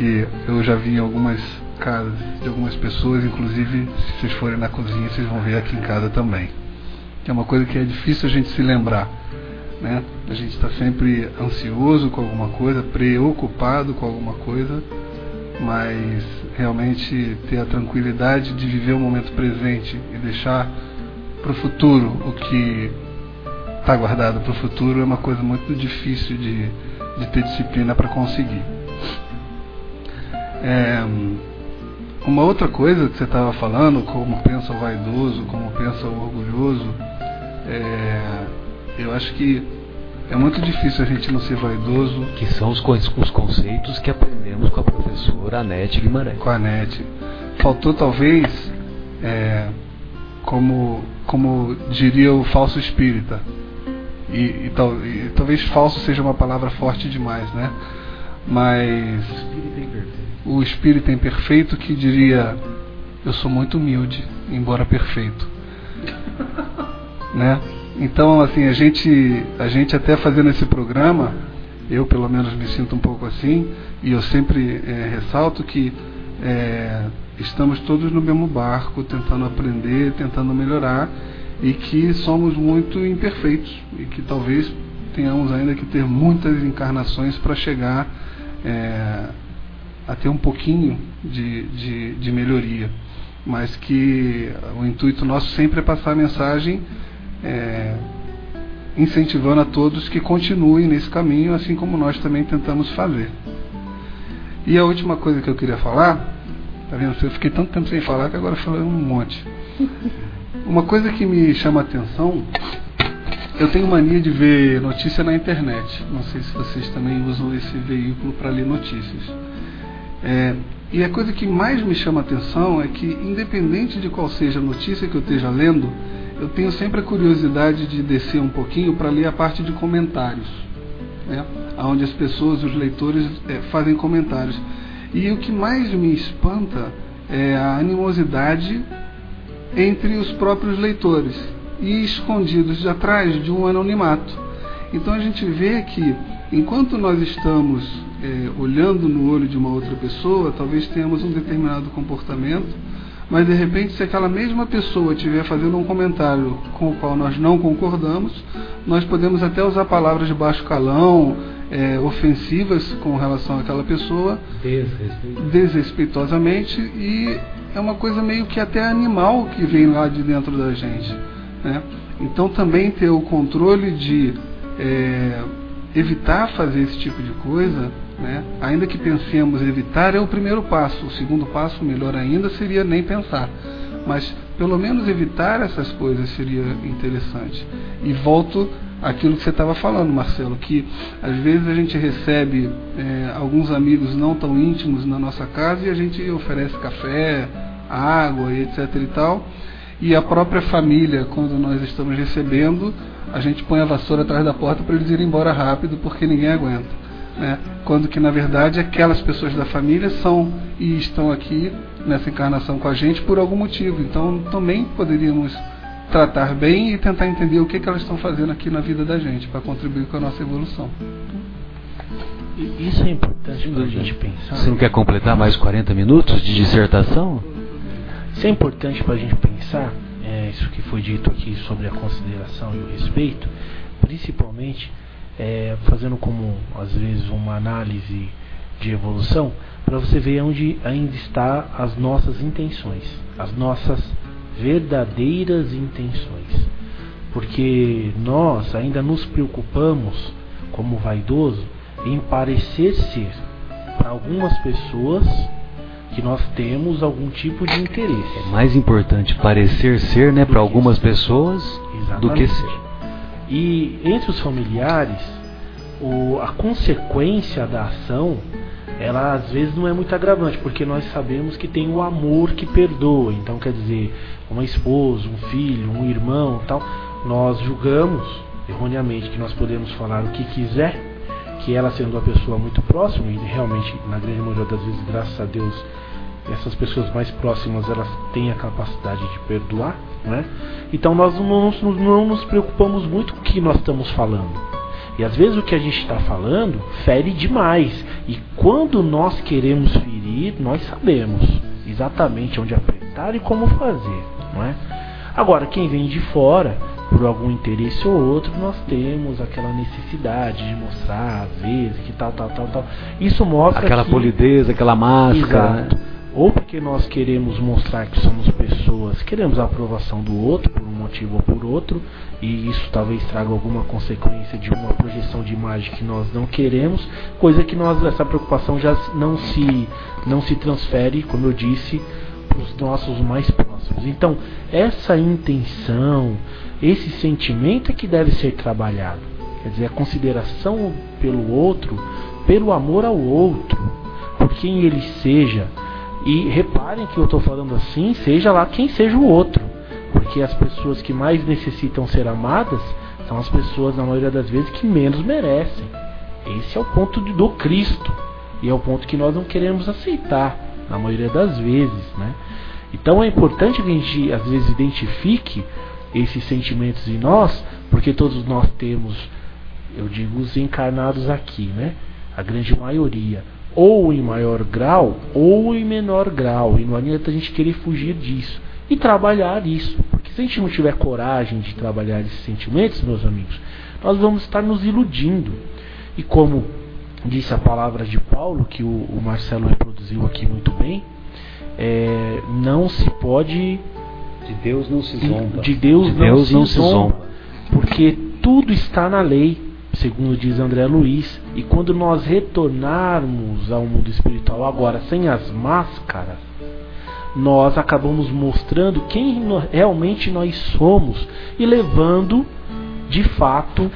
S3: que eu já vi em algumas casas de algumas pessoas, inclusive se vocês forem na cozinha, vocês vão ver aqui em casa também. É uma coisa que é difícil a gente se lembrar. Né? A gente está sempre ansioso com alguma coisa, preocupado com alguma coisa, mas realmente ter a tranquilidade de viver o momento presente e deixar para o futuro o que está guardado para o futuro é uma coisa muito difícil de, de ter disciplina para conseguir. É, uma outra coisa que você estava falando, como pensa o vaidoso, como pensa o orgulhoso, é, eu acho que é muito difícil a gente não ser vaidoso.
S1: Que são os, os conceitos que aprendemos com a professora Anete Guimarães.
S3: Com a Anete. Faltou talvez, é, como, como diria o falso espírita, e, e, tal, e, talvez falso seja uma palavra forte demais, né? Mas o espírito imperfeito que diria: Eu sou muito humilde, embora perfeito. *laughs* né? Então, assim, a gente, a gente até fazendo esse programa, eu pelo menos me sinto um pouco assim, e eu sempre é, ressalto que é, estamos todos no mesmo barco, tentando aprender, tentando melhorar, e que somos muito imperfeitos, e que talvez tenhamos ainda que ter muitas encarnações para chegar é, a ter um pouquinho de, de, de melhoria. Mas que o intuito nosso sempre é passar a mensagem é, incentivando a todos que continuem nesse caminho, assim como nós também tentamos fazer. E a última coisa que eu queria falar, tá vendo? Eu fiquei tanto tempo sem falar que agora falei um monte. Uma coisa que me chama a atenção, eu tenho mania de ver notícia na internet. Não sei se vocês também usam esse veículo para ler notícias. É, e a coisa que mais me chama a atenção é que, independente de qual seja a notícia que eu esteja lendo, eu tenho sempre a curiosidade de descer um pouquinho para ler a parte de comentários, né? onde as pessoas, os leitores, é, fazem comentários. E o que mais me espanta é a animosidade entre os próprios leitores e escondidos atrás de um anonimato. Então a gente vê que enquanto nós estamos é, olhando no olho de uma outra pessoa, talvez tenhamos um determinado comportamento mas de repente, se aquela mesma pessoa estiver fazendo um comentário com o qual nós não concordamos, nós podemos até usar palavras de baixo calão, é, ofensivas com relação àquela pessoa, desrespeitosamente, e é uma coisa meio que até animal que vem lá de dentro da gente. Né? Então, também ter o controle de é, evitar fazer esse tipo de coisa né? Ainda que pensemos evitar, é o primeiro passo. O segundo passo, melhor ainda, seria nem pensar. Mas pelo menos evitar essas coisas seria interessante. E volto àquilo que você estava falando, Marcelo, que às vezes a gente recebe é, alguns amigos não tão íntimos na nossa casa e a gente oferece café, água e etc e tal. E a própria família, quando nós estamos recebendo, a gente põe a vassoura atrás da porta para eles irem embora rápido porque ninguém aguenta né? quando que na verdade aquelas pessoas da família são e estão aqui nessa encarnação com a gente por algum motivo. Então também poderíamos tratar bem e tentar entender o que, que elas estão fazendo aqui na vida da gente para contribuir com a nossa evolução.
S2: Isso é importante para a gente pensar.
S1: Você não quer completar mais 40 minutos de dissertação?
S2: Isso é importante para a gente pensar, é, isso que foi dito aqui sobre a consideração e o respeito, principalmente é, fazendo como às vezes uma análise de evolução, para você ver onde ainda está as nossas intenções, as nossas verdadeiras intenções. Porque nós ainda nos preocupamos, como vaidoso, em parecer ser para algumas pessoas que nós temos algum tipo de interesse.
S1: É mais importante parecer ser, né, para algumas pessoas Exatamente. do que ser.
S2: E entre os familiares, o, a consequência da ação, ela às vezes não é muito agravante, porque nós sabemos que tem o amor que perdoa. Então, quer dizer, uma esposa, um filho, um irmão, tal, nós julgamos erroneamente que nós podemos falar o que quiser, que ela sendo uma pessoa muito próxima, e realmente, na grande maioria das vezes, graças a Deus, essas pessoas mais próximas elas têm a capacidade de perdoar, né? Então nós não, não nos preocupamos muito com o que nós estamos falando. E às vezes o que a gente está falando fere demais. E quando nós queremos ferir, nós sabemos exatamente onde apertar e como fazer, não é? Agora, quem vem de fora, por algum interesse ou outro, nós temos aquela necessidade de mostrar, às vezes, que tal, tal, tal, tal. Isso mostra
S1: aquela
S2: que...
S1: polidez, aquela máscara.
S2: Exato. Ou porque nós queremos mostrar que somos pessoas, queremos a aprovação do outro por um motivo ou por outro, e isso talvez traga alguma consequência de uma projeção de imagem que nós não queremos, coisa que nós essa preocupação já não se não se transfere, como eu disse, para os nossos mais próximos. Então, essa intenção, esse sentimento é que deve ser trabalhado. Quer dizer, a consideração pelo outro, pelo amor ao outro, por quem ele seja. E reparem que eu estou falando assim, seja lá quem seja o outro. Porque as pessoas que mais necessitam ser amadas são as pessoas, na maioria das vezes, que menos merecem. Esse é o ponto do Cristo. E é o ponto que nós não queremos aceitar, na maioria das vezes. Né? Então é importante que a gente, às vezes, identifique esses sentimentos em nós, porque todos nós temos, eu digo, os encarnados aqui, né? A grande maioria. Ou em maior grau, ou em menor grau. E não adianta a gente querer fugir disso e trabalhar isso. Porque se a gente não tiver coragem de trabalhar esses sentimentos, meus amigos, nós vamos estar nos iludindo. E como disse a palavra de Paulo, que o, o Marcelo reproduziu aqui muito bem, é, não se pode.
S1: De Deus não se zomba.
S2: De Deus, de não, Deus se não, se zomba. Porque tudo está na lei, segundo diz André Luiz. E quando nós retornarmos ao mundo espiritual agora sem as máscaras, nós acabamos mostrando quem realmente nós somos e levando de fato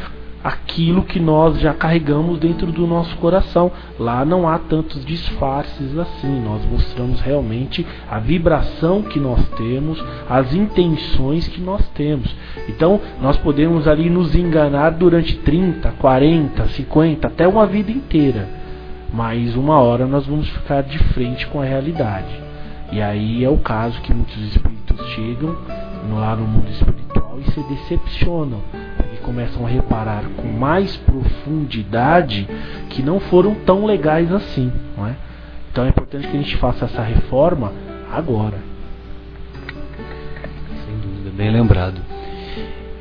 S2: aquilo que nós já carregamos dentro do nosso coração. Lá não há tantos disfarces assim. Nós mostramos realmente a vibração que nós temos, as intenções que nós temos. Então, nós podemos ali nos enganar durante 30, 40, 50, até uma vida inteira. Mas uma hora nós vamos ficar de frente com a realidade. E aí é o caso que muitos espíritos chegam lá no mundo espiritual e se decepcionam, começam a reparar com mais profundidade que não foram tão legais assim, não é? Então é importante que a gente faça essa reforma agora.
S1: Sem dúvida, bem lembrado.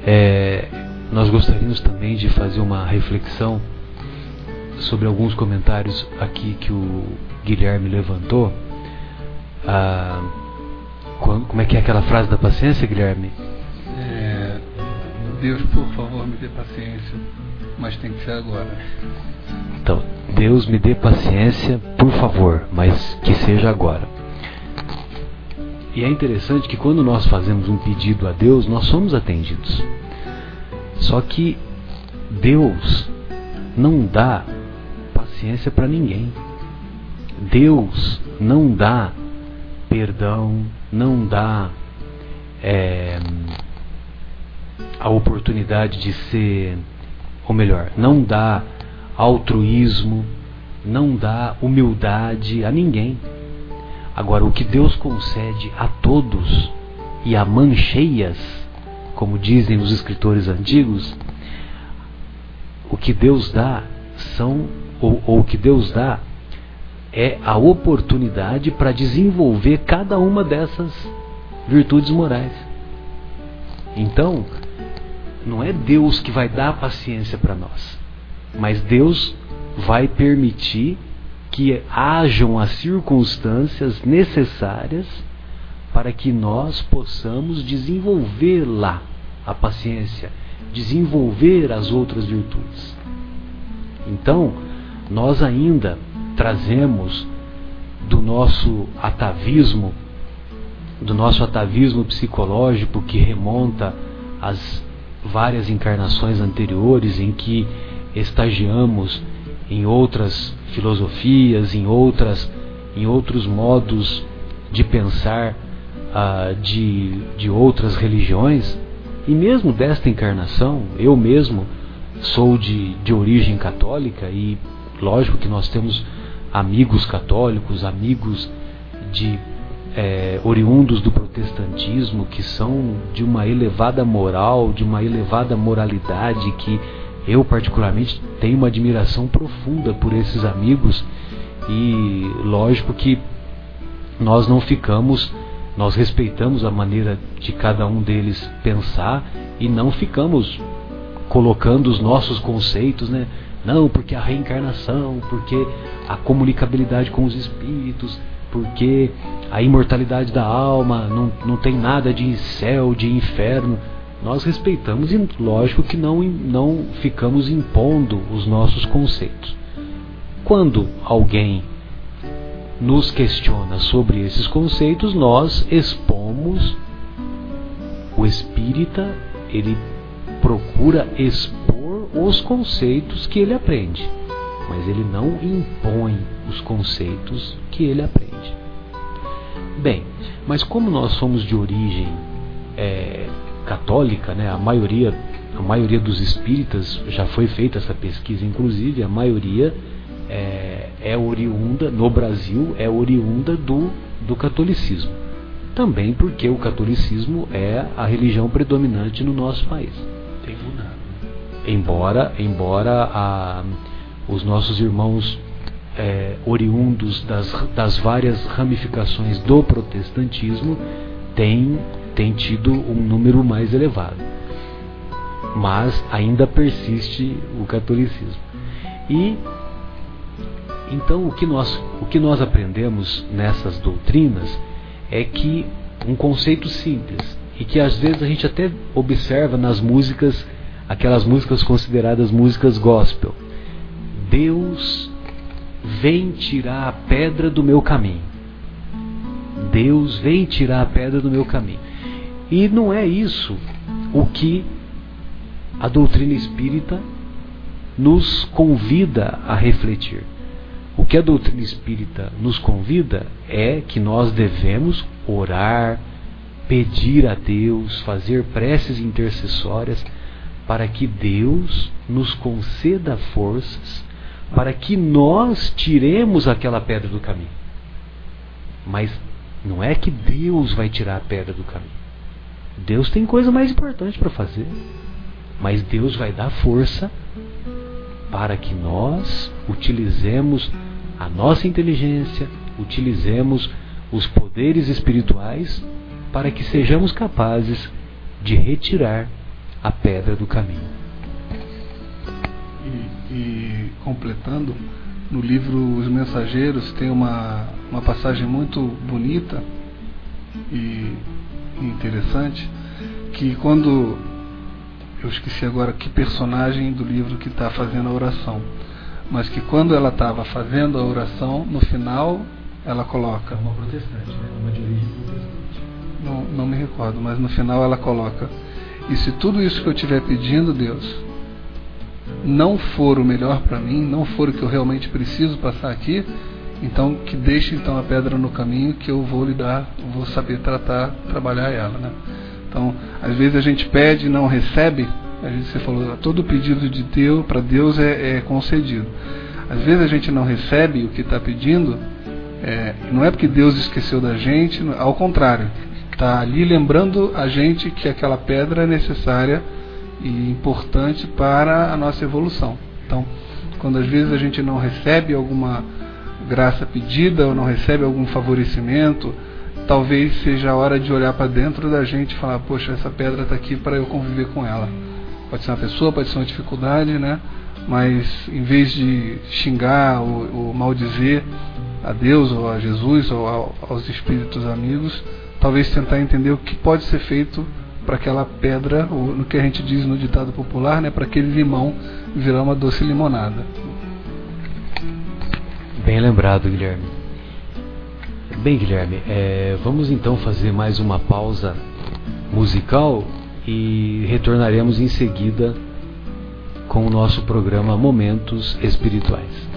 S1: É, nós gostaríamos também de fazer uma reflexão sobre alguns comentários aqui que o Guilherme levantou ah, como é que é aquela frase da paciência, Guilherme?
S3: Deus, por favor, me dê paciência, mas tem que ser agora.
S1: Então, Deus me dê paciência, por favor, mas que seja agora. E é interessante que quando nós fazemos um pedido a Deus, nós somos atendidos. Só que Deus não dá paciência para ninguém. Deus não dá perdão, não dá é, a oportunidade de ser, ou melhor, não dá altruísmo, não dá humildade a ninguém. Agora, o que Deus concede a todos e a mancheias, como dizem os escritores antigos, o que Deus dá são, ou, ou o que Deus dá é a oportunidade para desenvolver cada uma dessas virtudes morais. Então, não é Deus que vai dar paciência para nós, mas Deus vai permitir que hajam as circunstâncias necessárias para que nós possamos desenvolver lá a paciência, desenvolver as outras virtudes. Então, nós ainda trazemos do nosso atavismo, do nosso atavismo psicológico que remonta às várias encarnações anteriores em que estagiamos em outras filosofias, em outras, em outros modos de pensar uh, de, de outras religiões, E mesmo desta encarnação, eu mesmo sou de, de origem católica e lógico que nós temos amigos católicos, amigos de é, oriundos do protestantismo que são de uma elevada moral, de uma elevada moralidade que eu particularmente tenho uma admiração profunda por esses amigos e lógico que nós não ficamos, nós respeitamos a maneira de cada um deles pensar e não ficamos colocando os nossos conceitos, né? Não, porque a reencarnação, porque a comunicabilidade com os espíritos, porque a imortalidade da alma não, não tem nada de céu, de inferno. Nós respeitamos e lógico que não, não ficamos impondo os nossos conceitos. Quando alguém nos questiona sobre esses conceitos, nós expomos o espírita, ele procura expor os conceitos que ele aprende, mas ele não impõe os conceitos que ele aprende. Bem, mas como nós somos de origem é, católica, né, a maioria a maioria dos espíritas já foi feita essa pesquisa, inclusive a maioria é, é oriunda, no Brasil, é oriunda do, do catolicismo. Também porque o catolicismo é a religião predominante no nosso país.
S2: Tem mudado.
S1: Embora, embora a, os nossos irmãos é, oriundos das, das várias ramificações do protestantismo têm, têm tido um número mais elevado. Mas ainda persiste o catolicismo. E então, o que nós, o que nós aprendemos nessas doutrinas é que um conceito simples e que às vezes a gente até observa nas músicas, aquelas músicas consideradas músicas gospel. Deus vem tirar a pedra do meu caminho. Deus vem tirar a pedra do meu caminho. E não é isso o que a doutrina espírita nos convida a refletir. O que a doutrina espírita nos convida é que nós devemos orar, pedir a Deus, fazer preces intercessórias para que Deus nos conceda forças para que nós tiremos aquela pedra do caminho. Mas não é que Deus vai tirar a pedra do caminho. Deus tem coisa mais importante para fazer. Mas Deus vai dar força para que nós utilizemos a nossa inteligência, utilizemos os poderes espirituais para que sejamos capazes de retirar a pedra do caminho.
S3: E, e completando, no livro Os Mensageiros tem uma, uma passagem muito bonita e interessante que quando eu esqueci agora que personagem do livro que está fazendo a oração, mas que quando ela estava fazendo a oração, no final ela coloca.
S2: Uma protestante, né? Uma de origem protestante.
S3: Não, não me recordo, mas no final ela coloca. E se tudo isso que eu estiver pedindo, Deus, não for o melhor para mim, não for o que eu realmente preciso passar aqui, então que deixe então a pedra no caminho que eu vou lidar, vou saber tratar, trabalhar ela, né? Então, às vezes a gente pede e não recebe, a gente você falou, todo pedido de Deus para Deus é, é, concedido. Às vezes a gente não recebe o que está pedindo, é, não é porque Deus esqueceu da gente, ao contrário, está ali lembrando a gente que aquela pedra é necessária e importante para a nossa evolução. Então, quando às vezes a gente não recebe alguma graça pedida ou não recebe algum favorecimento, talvez seja a hora de olhar para dentro da gente e falar: Poxa, essa pedra está aqui para eu conviver com ela. Pode ser uma pessoa, pode ser uma dificuldade, né? Mas em vez de xingar ou, ou maldizer a Deus ou a Jesus ou aos espíritos amigos, talvez tentar entender o que pode ser feito para aquela pedra, ou no que a gente diz no ditado popular, né, para aquele limão virar uma doce limonada.
S1: Bem lembrado, Guilherme. Bem, Guilherme, é, vamos então fazer mais uma pausa musical e retornaremos em seguida com o nosso programa Momentos Espirituais.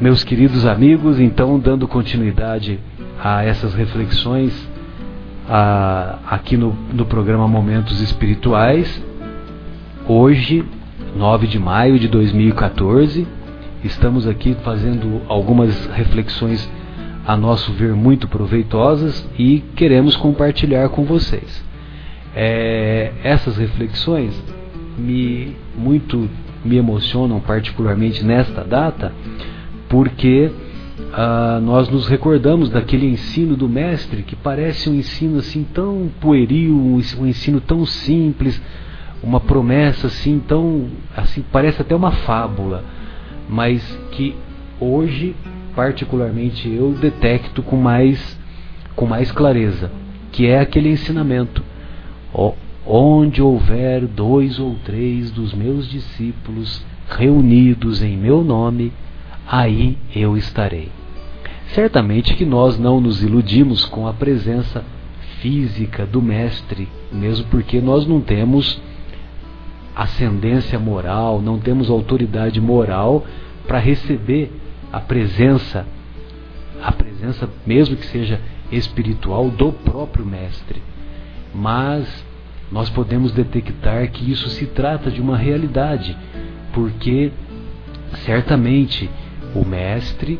S1: Meus queridos amigos, então, dando continuidade a essas reflexões a, aqui no, no programa Momentos Espirituais, hoje, 9 de maio de 2014, estamos aqui fazendo algumas reflexões a nosso ver muito proveitosas e queremos compartilhar com vocês. É, essas reflexões me muito me emocionam particularmente nesta data porque ah, nós nos recordamos daquele ensino do mestre que parece um ensino assim tão pueril, um ensino tão simples, uma promessa assim tão assim parece até uma fábula, mas que hoje particularmente eu detecto com mais com mais clareza, que é aquele ensinamento. Onde houver dois ou três dos meus discípulos reunidos em meu nome, aí eu estarei. Certamente que nós não nos iludimos com a presença física do Mestre, mesmo porque nós não temos ascendência moral, não temos autoridade moral para receber a presença, a presença, mesmo que seja espiritual, do próprio Mestre. Mas nós podemos detectar que isso se trata de uma realidade, porque certamente o mestre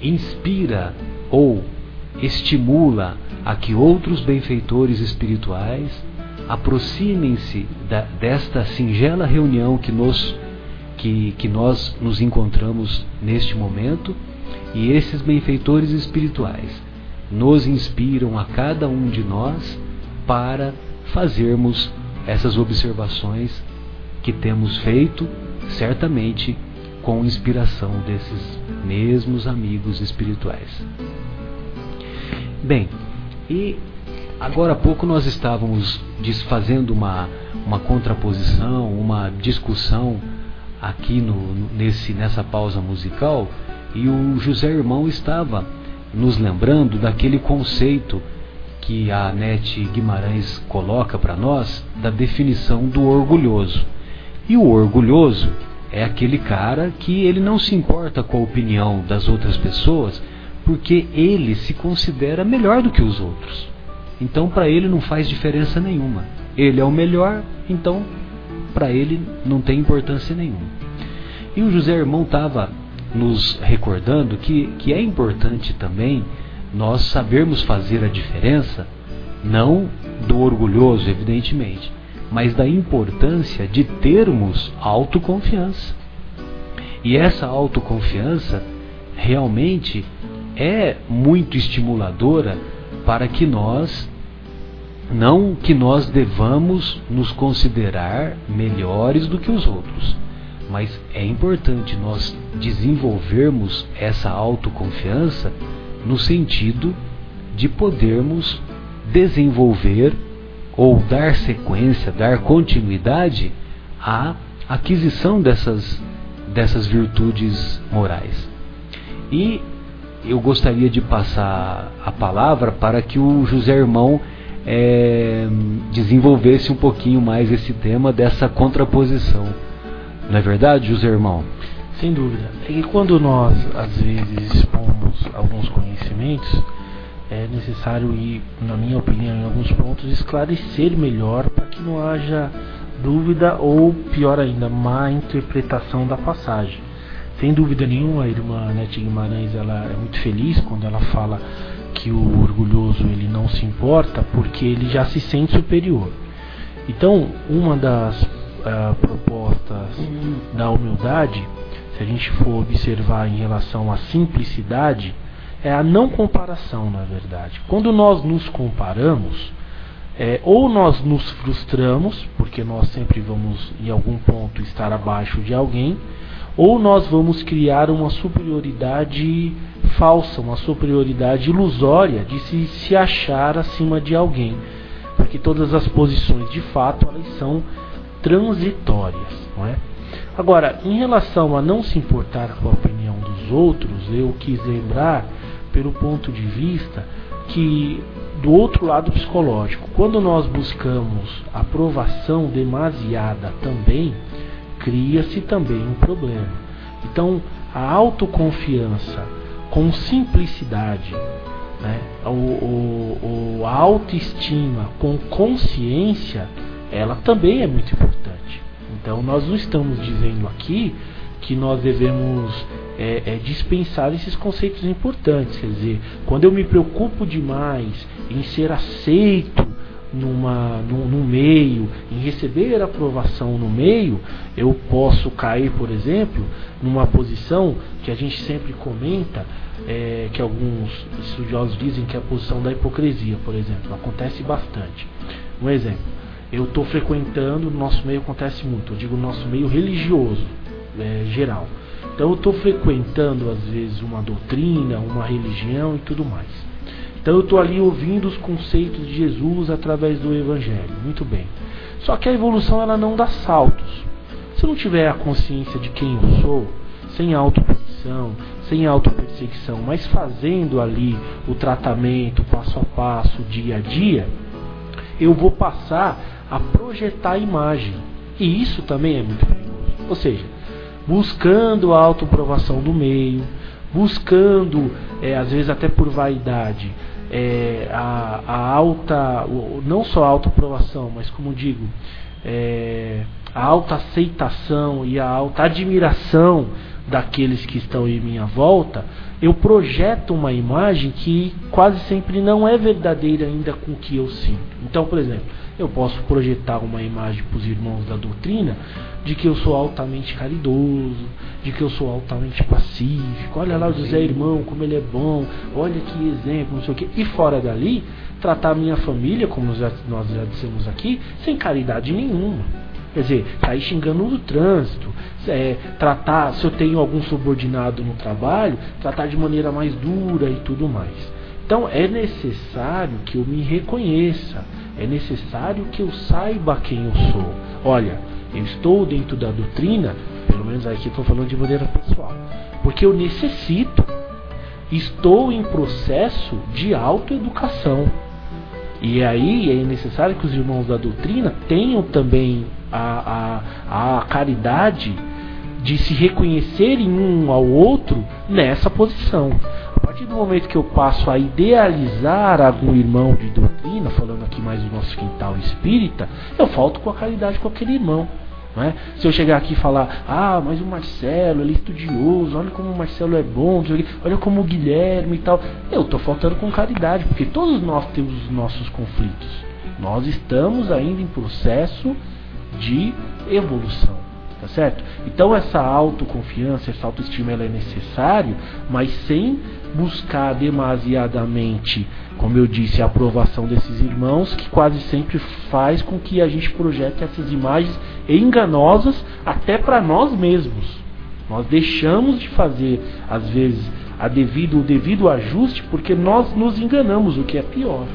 S1: inspira ou estimula a que outros benfeitores espirituais aproximem-se desta singela reunião que, nos, que, que nós nos encontramos neste momento e esses benfeitores espirituais nos inspiram a cada um de nós para fazermos essas observações que temos feito, certamente com inspiração desses mesmos amigos espirituais. Bem, e agora há pouco nós estávamos desfazendo uma, uma contraposição, uma discussão aqui no, nesse, nessa pausa musical e o José Irmão estava nos lembrando daquele conceito que a Anete Guimarães coloca para nós da definição do orgulhoso. E o orgulhoso é aquele cara que ele não se importa com a opinião das outras pessoas, porque ele se considera melhor do que os outros. Então para ele não faz diferença nenhuma. Ele é o melhor, então para ele não tem importância nenhuma. E o José Irmão estava nos recordando que, que é importante também nós sabermos fazer a diferença, não do orgulhoso, evidentemente, mas da importância de termos autoconfiança. E essa autoconfiança realmente é muito estimuladora para que nós não que nós devamos nos considerar melhores do que os outros, mas é importante nós desenvolvermos essa autoconfiança no sentido de podermos desenvolver ou dar sequência, dar continuidade à aquisição dessas, dessas virtudes morais. E eu gostaria de passar a palavra para que o José Irmão é, desenvolvesse um pouquinho mais esse tema dessa contraposição. Não é verdade, José Irmão?
S2: Sem dúvida. E quando nós, às vezes, expomos alguns conhecimentos, é necessário ir, na minha opinião, em alguns pontos, esclarecer melhor para que não haja dúvida ou, pior ainda, má interpretação da passagem. Sem dúvida nenhuma, a irmã Nete Guimarães ela é muito feliz quando ela fala que o orgulhoso ele não se importa porque ele já se sente superior. Então, uma das uh, propostas da humildade, se a gente for observar em relação à simplicidade, é a não comparação, na verdade. Quando nós nos comparamos, é, ou nós nos frustramos, porque nós sempre vamos em algum ponto estar abaixo de alguém, ou nós vamos criar uma superioridade falsa, uma superioridade ilusória de se, se achar acima de alguém. Porque todas as posições, de fato, elas são transitórias. Não é? Agora, em relação a não se importar com a opinião dos outros, eu quis lembrar pelo ponto de vista que do outro lado psicológico, quando nós buscamos aprovação demasiada também, cria-se também um problema. Então, a autoconfiança com simplicidade, né? o, o, o, a autoestima com consciência, ela também é muito importante. Então nós não estamos dizendo aqui que nós devemos é, é, dispensar esses conceitos importantes. Quer dizer, quando eu me preocupo demais em ser aceito numa, num, num, meio, em receber aprovação no meio, eu posso cair, por exemplo, numa posição que a gente sempre comenta, é, que alguns estudiosos dizem que é a posição da hipocrisia, por exemplo. Acontece bastante. Um exemplo, eu estou frequentando, no nosso meio acontece muito, eu digo nosso meio religioso, é, geral. Então eu estou frequentando às vezes uma doutrina, uma religião e tudo mais. Então eu estou ali ouvindo os conceitos de Jesus através do Evangelho. Muito bem. Só que a evolução ela não dá saltos. Se eu não tiver a consciência de quem eu sou, sem autopunição, sem autoperseguição, mas fazendo ali o tratamento passo a passo, dia a dia, eu vou passar a projetar a imagem. E isso também é muito perigoso. Ou seja, buscando a autoprovação do meio, buscando, é, às vezes até por vaidade, é, a, a, alta, não só a autoaprovação, mas como digo, é, a alta aceitação e a alta admiração daqueles que estão em minha volta, eu projeto uma imagem que quase sempre não é verdadeira ainda com o que eu sinto. Então, por exemplo, eu posso projetar uma imagem para os irmãos da doutrina de que eu sou altamente caridoso, de que eu sou altamente pacífico. Olha lá o José Irmão, como ele é bom, olha que exemplo, não sei o quê. E fora dali, tratar a minha família, como nós já, nós já dissemos aqui, sem caridade nenhuma. Quer dizer, sair xingando no trânsito, é, tratar, se eu tenho algum subordinado no trabalho, tratar de maneira mais dura e tudo mais. Então é necessário que eu me reconheça, é necessário que eu saiba quem eu sou. Olha, eu estou dentro da doutrina, pelo menos aqui estou falando de maneira pessoal, porque eu necessito, estou em processo de autoeducação. E aí é necessário que os irmãos da doutrina tenham também a, a, a caridade de se reconhecerem um ao outro nessa posição. Partir do momento que eu passo a idealizar algum irmão de doutrina, falando aqui mais do nosso quintal espírita, eu falto com a caridade com aquele irmão. É? Se eu chegar aqui e falar, ah, mas o Marcelo, ele é estudioso, olha como o Marcelo é bom, olha como o Guilherme e tal. Eu estou faltando com caridade, porque todos nós temos os nossos conflitos. Nós estamos ainda em processo de evolução. Tá certo? Então essa autoconfiança, essa autoestima ela é necessário, mas sem buscar demasiadamente, como eu disse, a aprovação desses irmãos, que quase sempre faz com que a gente projete essas imagens enganosas até para nós mesmos. Nós deixamos de fazer, às vezes, a devido, o devido ajuste porque nós nos enganamos, o que é pior.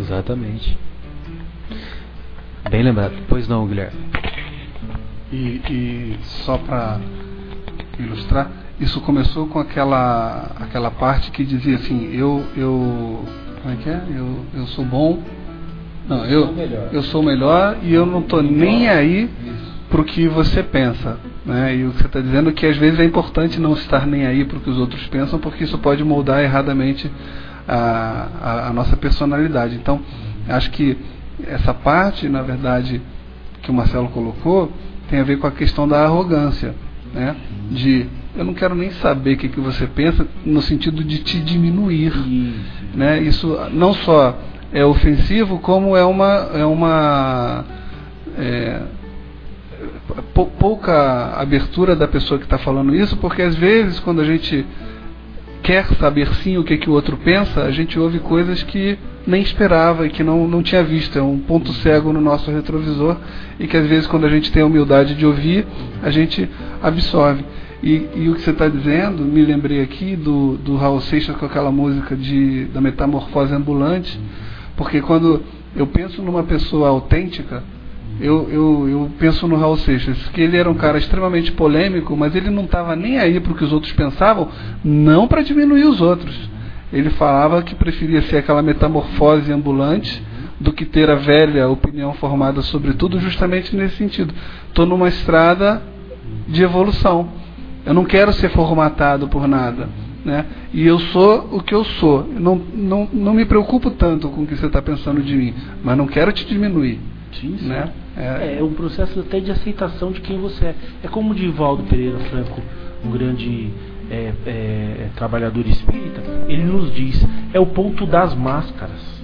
S1: Exatamente. Bem lembrado. Pois não, Guilherme.
S3: E, e só para ilustrar, isso começou com aquela, aquela parte que dizia assim, eu, eu como é que é? Eu, eu sou bom. Não, eu, eu sou melhor e eu não estou nem aí para o que você pensa. Né? E o que você está dizendo é que às vezes é importante não estar nem aí para o que os outros pensam, porque isso pode moldar erradamente a, a, a nossa personalidade. Então, acho que essa parte, na verdade, que o Marcelo colocou, tem a ver com a questão da arrogância, né? De eu não quero nem saber o que, que você pensa no sentido de te diminuir, Isso. né? Isso não só é ofensivo, como é uma é uma é, pouca abertura da pessoa que está falando isso, porque às vezes quando a gente quer saber sim o que, que o outro pensa, a gente ouve coisas que nem esperava e que não, não tinha visto. É um ponto cego no nosso retrovisor e que às vezes quando a gente tem a humildade de ouvir, a gente absorve. E, e o que você está dizendo, me lembrei aqui do, do Raul Seixas com aquela música de, da metamorfose ambulante, porque quando eu penso numa pessoa autêntica, eu, eu, eu penso no Raul Seixas, que ele era um cara extremamente polêmico, mas ele não estava nem aí para o que os outros pensavam, não para diminuir os outros ele falava que preferia ser aquela metamorfose ambulante do que ter a velha opinião formada sobre tudo, justamente nesse sentido. Estou numa estrada de evolução. Eu não quero ser formatado por nada. Né? E eu sou o que eu sou. Não, não, não me preocupo tanto com o que você está pensando de mim, mas não quero te diminuir.
S2: Sim, sim.
S3: Né?
S2: É, é um processo até de aceitação de quem você é. É como o Divaldo Pereira Franco, um grande é, é, trabalhador espírita, ele nos diz: é o ponto das máscaras.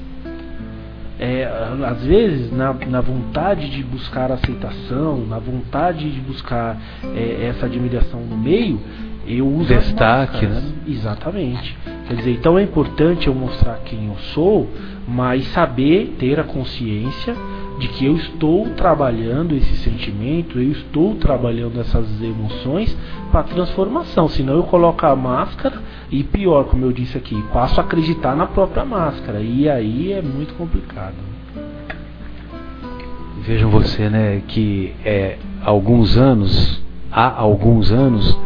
S2: É, às vezes, na, na, vontade de buscar aceitação, na vontade de buscar é, essa admiração no meio, eu uso
S1: destaque, né?
S2: Exatamente. Quer dizer, então é importante eu mostrar quem eu sou, mas saber ter a consciência de que eu estou trabalhando esse sentimento, eu estou trabalhando essas emoções para transformação. Senão eu coloco a máscara e pior, como eu disse aqui, passo a acreditar na própria máscara e aí é muito complicado.
S1: Vejam você, né, que é alguns anos, há alguns anos,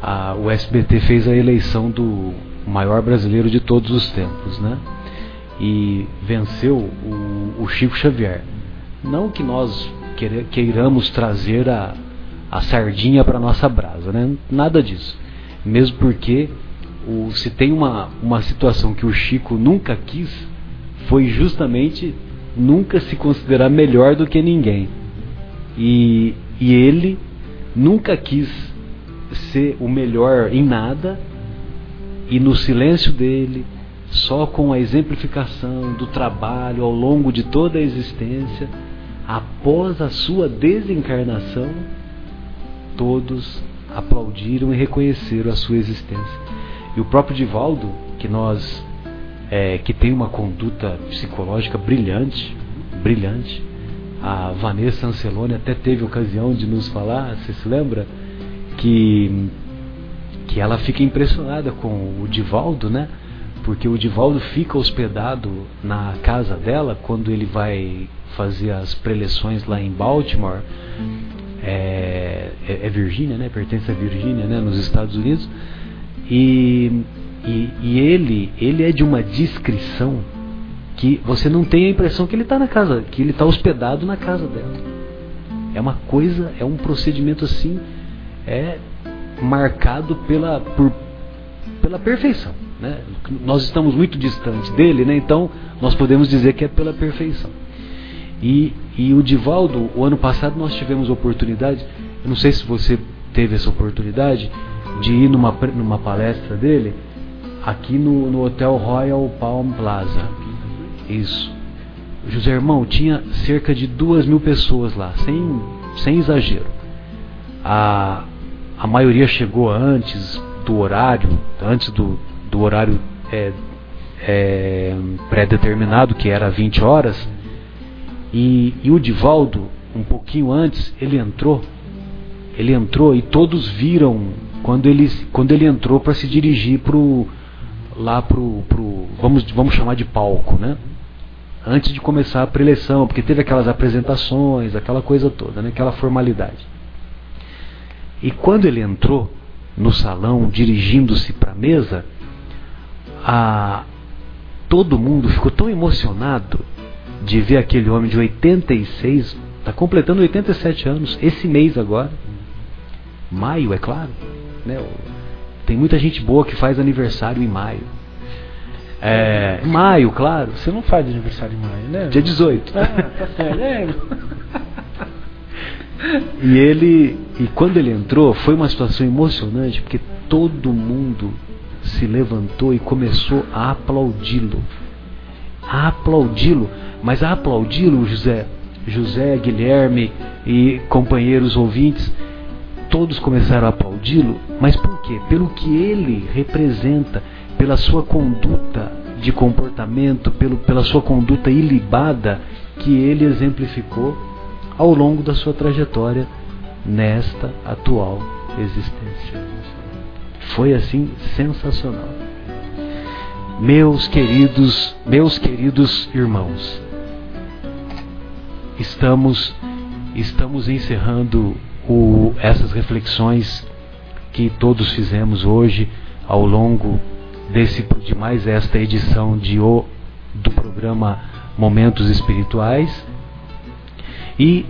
S1: a, o SBT fez a eleição do maior brasileiro de todos os tempos, né? E venceu o, o Chico Xavier. Não que nós queiramos trazer a, a sardinha para nossa brasa, né? Nada disso. Mesmo porque o, se tem uma, uma situação que o Chico nunca quis, foi justamente nunca se considerar melhor do que ninguém. E, e ele nunca quis ser o melhor em nada, e no silêncio dele, só com a exemplificação do trabalho ao longo de toda a existência, após a sua desencarnação, todos aplaudiram e reconheceram a sua existência. E o próprio Divaldo, que nós é, que tem uma conduta psicológica brilhante, brilhante. A Vanessa Ancelone até teve ocasião de nos falar, você se lembra? Que, que ela fica impressionada com o Divaldo, né? Porque o Divaldo fica hospedado na casa dela quando ele vai fazer as preleções lá em Baltimore. É, é, é Virgínia, né? Pertence a Virgínia, né? Nos Estados Unidos. E, e, e, ele, ele é de uma discrição que você não tem a impressão que ele está na casa, que ele está hospedado na casa dela. É uma coisa, é um procedimento assim, é marcado pela, por, pela perfeição. Né? Nós estamos muito distantes dele, né? então nós podemos dizer que é pela perfeição. E, e o Divaldo, o ano passado nós tivemos oportunidade, eu não sei se você teve essa oportunidade, de ir numa, numa palestra dele aqui no, no Hotel Royal Palm Plaza. Isso. José Irmão, tinha cerca de duas mil pessoas lá, sem, sem exagero. A, a maioria chegou antes do horário, antes do, do horário é, é, pré-determinado, que era 20 horas. E, e o Divaldo, um pouquinho antes, ele entrou. Ele entrou e todos viram quando ele, quando ele entrou para se dirigir pro, lá pro, pro vamos, vamos chamar de palco, né? Antes de começar a preleção, porque teve aquelas apresentações, aquela coisa toda, né? aquela formalidade. E quando ele entrou no salão, dirigindo-se para a mesa, a, todo mundo ficou tão emocionado de ver aquele homem de 86, está completando 87 anos, esse mês agora, maio, é claro. Né? Tem muita gente boa que faz aniversário em maio. É, maio, claro.
S2: Você não faz aniversário em maio, né?
S1: Dia 18.
S2: Ah, tá certo. É.
S1: e ele, e quando ele entrou, foi uma situação emocionante, porque todo mundo se levantou e começou a aplaudi-lo. A aplaudi-lo, mas a aplaudi-lo, José, José, Guilherme e companheiros ouvintes, todos começaram a aplaudi-lo, mas por quê? Pelo que ele representa, pela sua conduta de comportamento, pelo, pela sua conduta ilibada que ele exemplificou ao longo da sua trajetória nesta atual existência. Foi assim sensacional. Meus queridos, meus queridos irmãos, estamos estamos encerrando o, essas reflexões que todos fizemos hoje ao longo desse de mais esta edição de o, do programa Momentos Espirituais e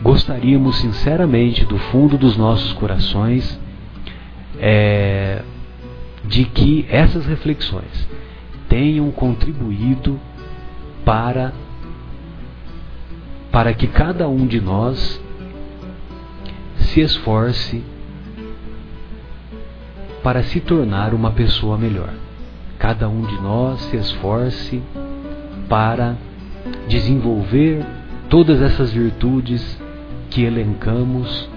S1: gostaríamos sinceramente do fundo dos nossos corações é, de que essas reflexões tenham contribuído para para que cada um de nós se esforce para se tornar uma pessoa melhor. Cada um de nós se esforce para desenvolver todas essas virtudes que elencamos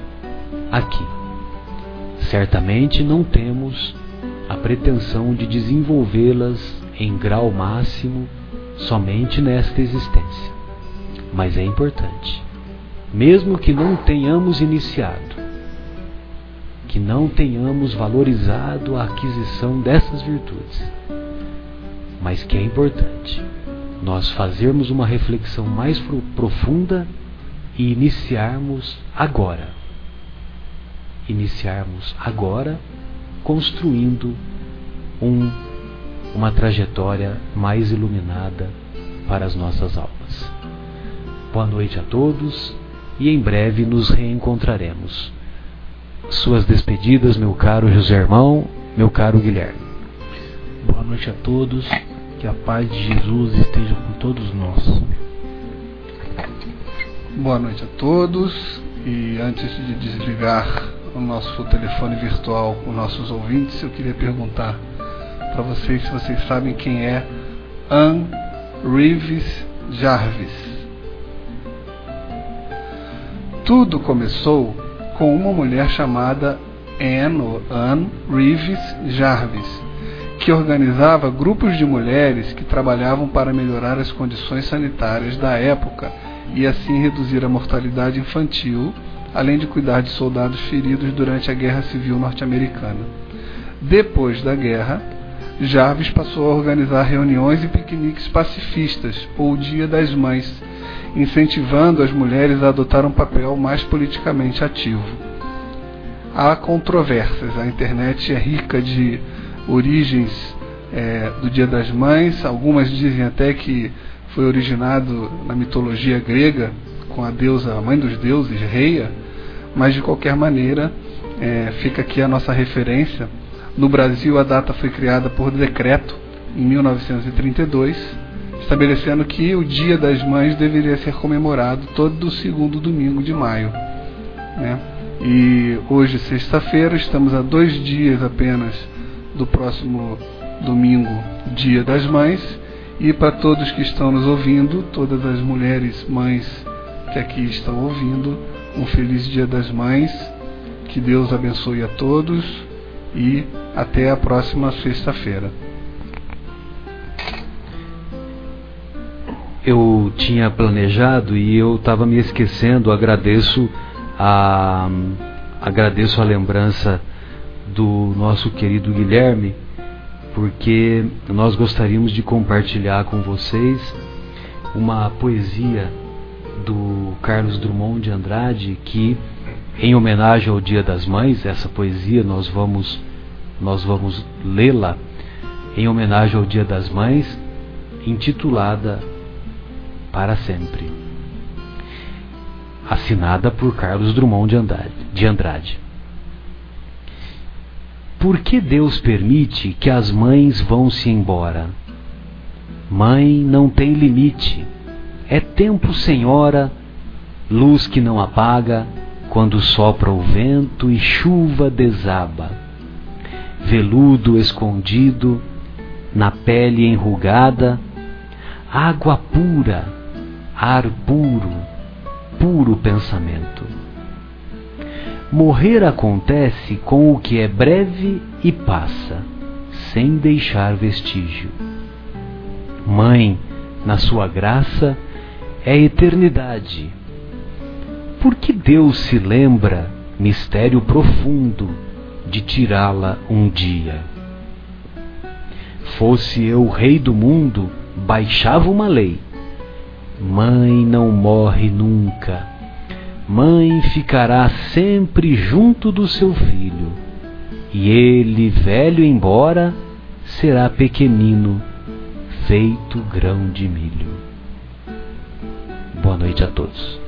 S1: aqui. Certamente não temos a pretensão de desenvolvê-las em grau máximo somente nesta existência. Mas é importante, mesmo que não tenhamos iniciado, que não tenhamos valorizado a aquisição dessas virtudes, mas que é importante nós fazermos uma reflexão mais profunda e iniciarmos agora. Iniciarmos agora construindo um, uma trajetória mais iluminada para as nossas almas. Boa noite a todos e em breve nos reencontraremos. Suas despedidas, meu caro José Irmão, meu caro Guilherme.
S2: Boa noite a todos, que a paz de Jesus esteja com todos nós.
S3: Boa noite a todos e antes de desligar o nosso telefone virtual com nossos ouvintes, eu queria perguntar para vocês se vocês sabem quem é Anne Reeves Jarvis. Tudo começou com uma mulher chamada Anne, Anne Reeves Jarvis, que organizava grupos de mulheres que trabalhavam para melhorar as condições sanitárias da época e assim reduzir a mortalidade infantil além de cuidar de soldados feridos durante a Guerra Civil Norte-Americana. Depois da guerra, Jarvis passou a organizar reuniões e piqueniques pacifistas, ou Dia das Mães, incentivando as mulheres a adotar um papel mais politicamente ativo. Há controvérsias, a internet é rica de origens é, do Dia das Mães, algumas dizem até que foi originado na mitologia grega, com a deusa, a mãe dos deuses, Reia, mas de qualquer maneira, é, fica aqui a nossa referência. No Brasil, a data foi criada por decreto em 1932, estabelecendo que o Dia das Mães deveria ser comemorado todo segundo domingo de maio. Né? E hoje, sexta-feira, estamos a dois dias apenas do próximo domingo, Dia das Mães. E para todos que estão nos ouvindo, todas as mulheres mães que aqui estão ouvindo, um feliz Dia das Mães, que Deus abençoe a todos e até a próxima sexta-feira.
S1: Eu tinha planejado e eu estava me esquecendo. Agradeço a agradeço a lembrança do nosso querido Guilherme, porque nós gostaríamos de compartilhar com vocês uma poesia do Carlos Drummond de Andrade que em homenagem ao Dia das Mães, essa poesia nós vamos nós vamos lê-la em homenagem ao Dia das Mães, intitulada Para sempre. Assinada por Carlos Drummond de Andrade. De Andrade. Por que Deus permite que as mães vão-se embora? Mãe não tem limite é tempo sem hora, luz que não apaga, quando sopra o vento e chuva desaba. Veludo escondido, na pele enrugada, água pura, ar puro, puro pensamento. Morrer acontece com o que é breve e passa, sem deixar vestígio. Mãe, na sua graça, é eternidade. Por que Deus se lembra, mistério profundo, de tirá-la um dia? Fosse eu rei do mundo, baixava uma lei. Mãe não morre nunca. Mãe ficará sempre junto do seu filho. E ele, velho embora, será pequenino, feito grão de milho. Boa noite a todos.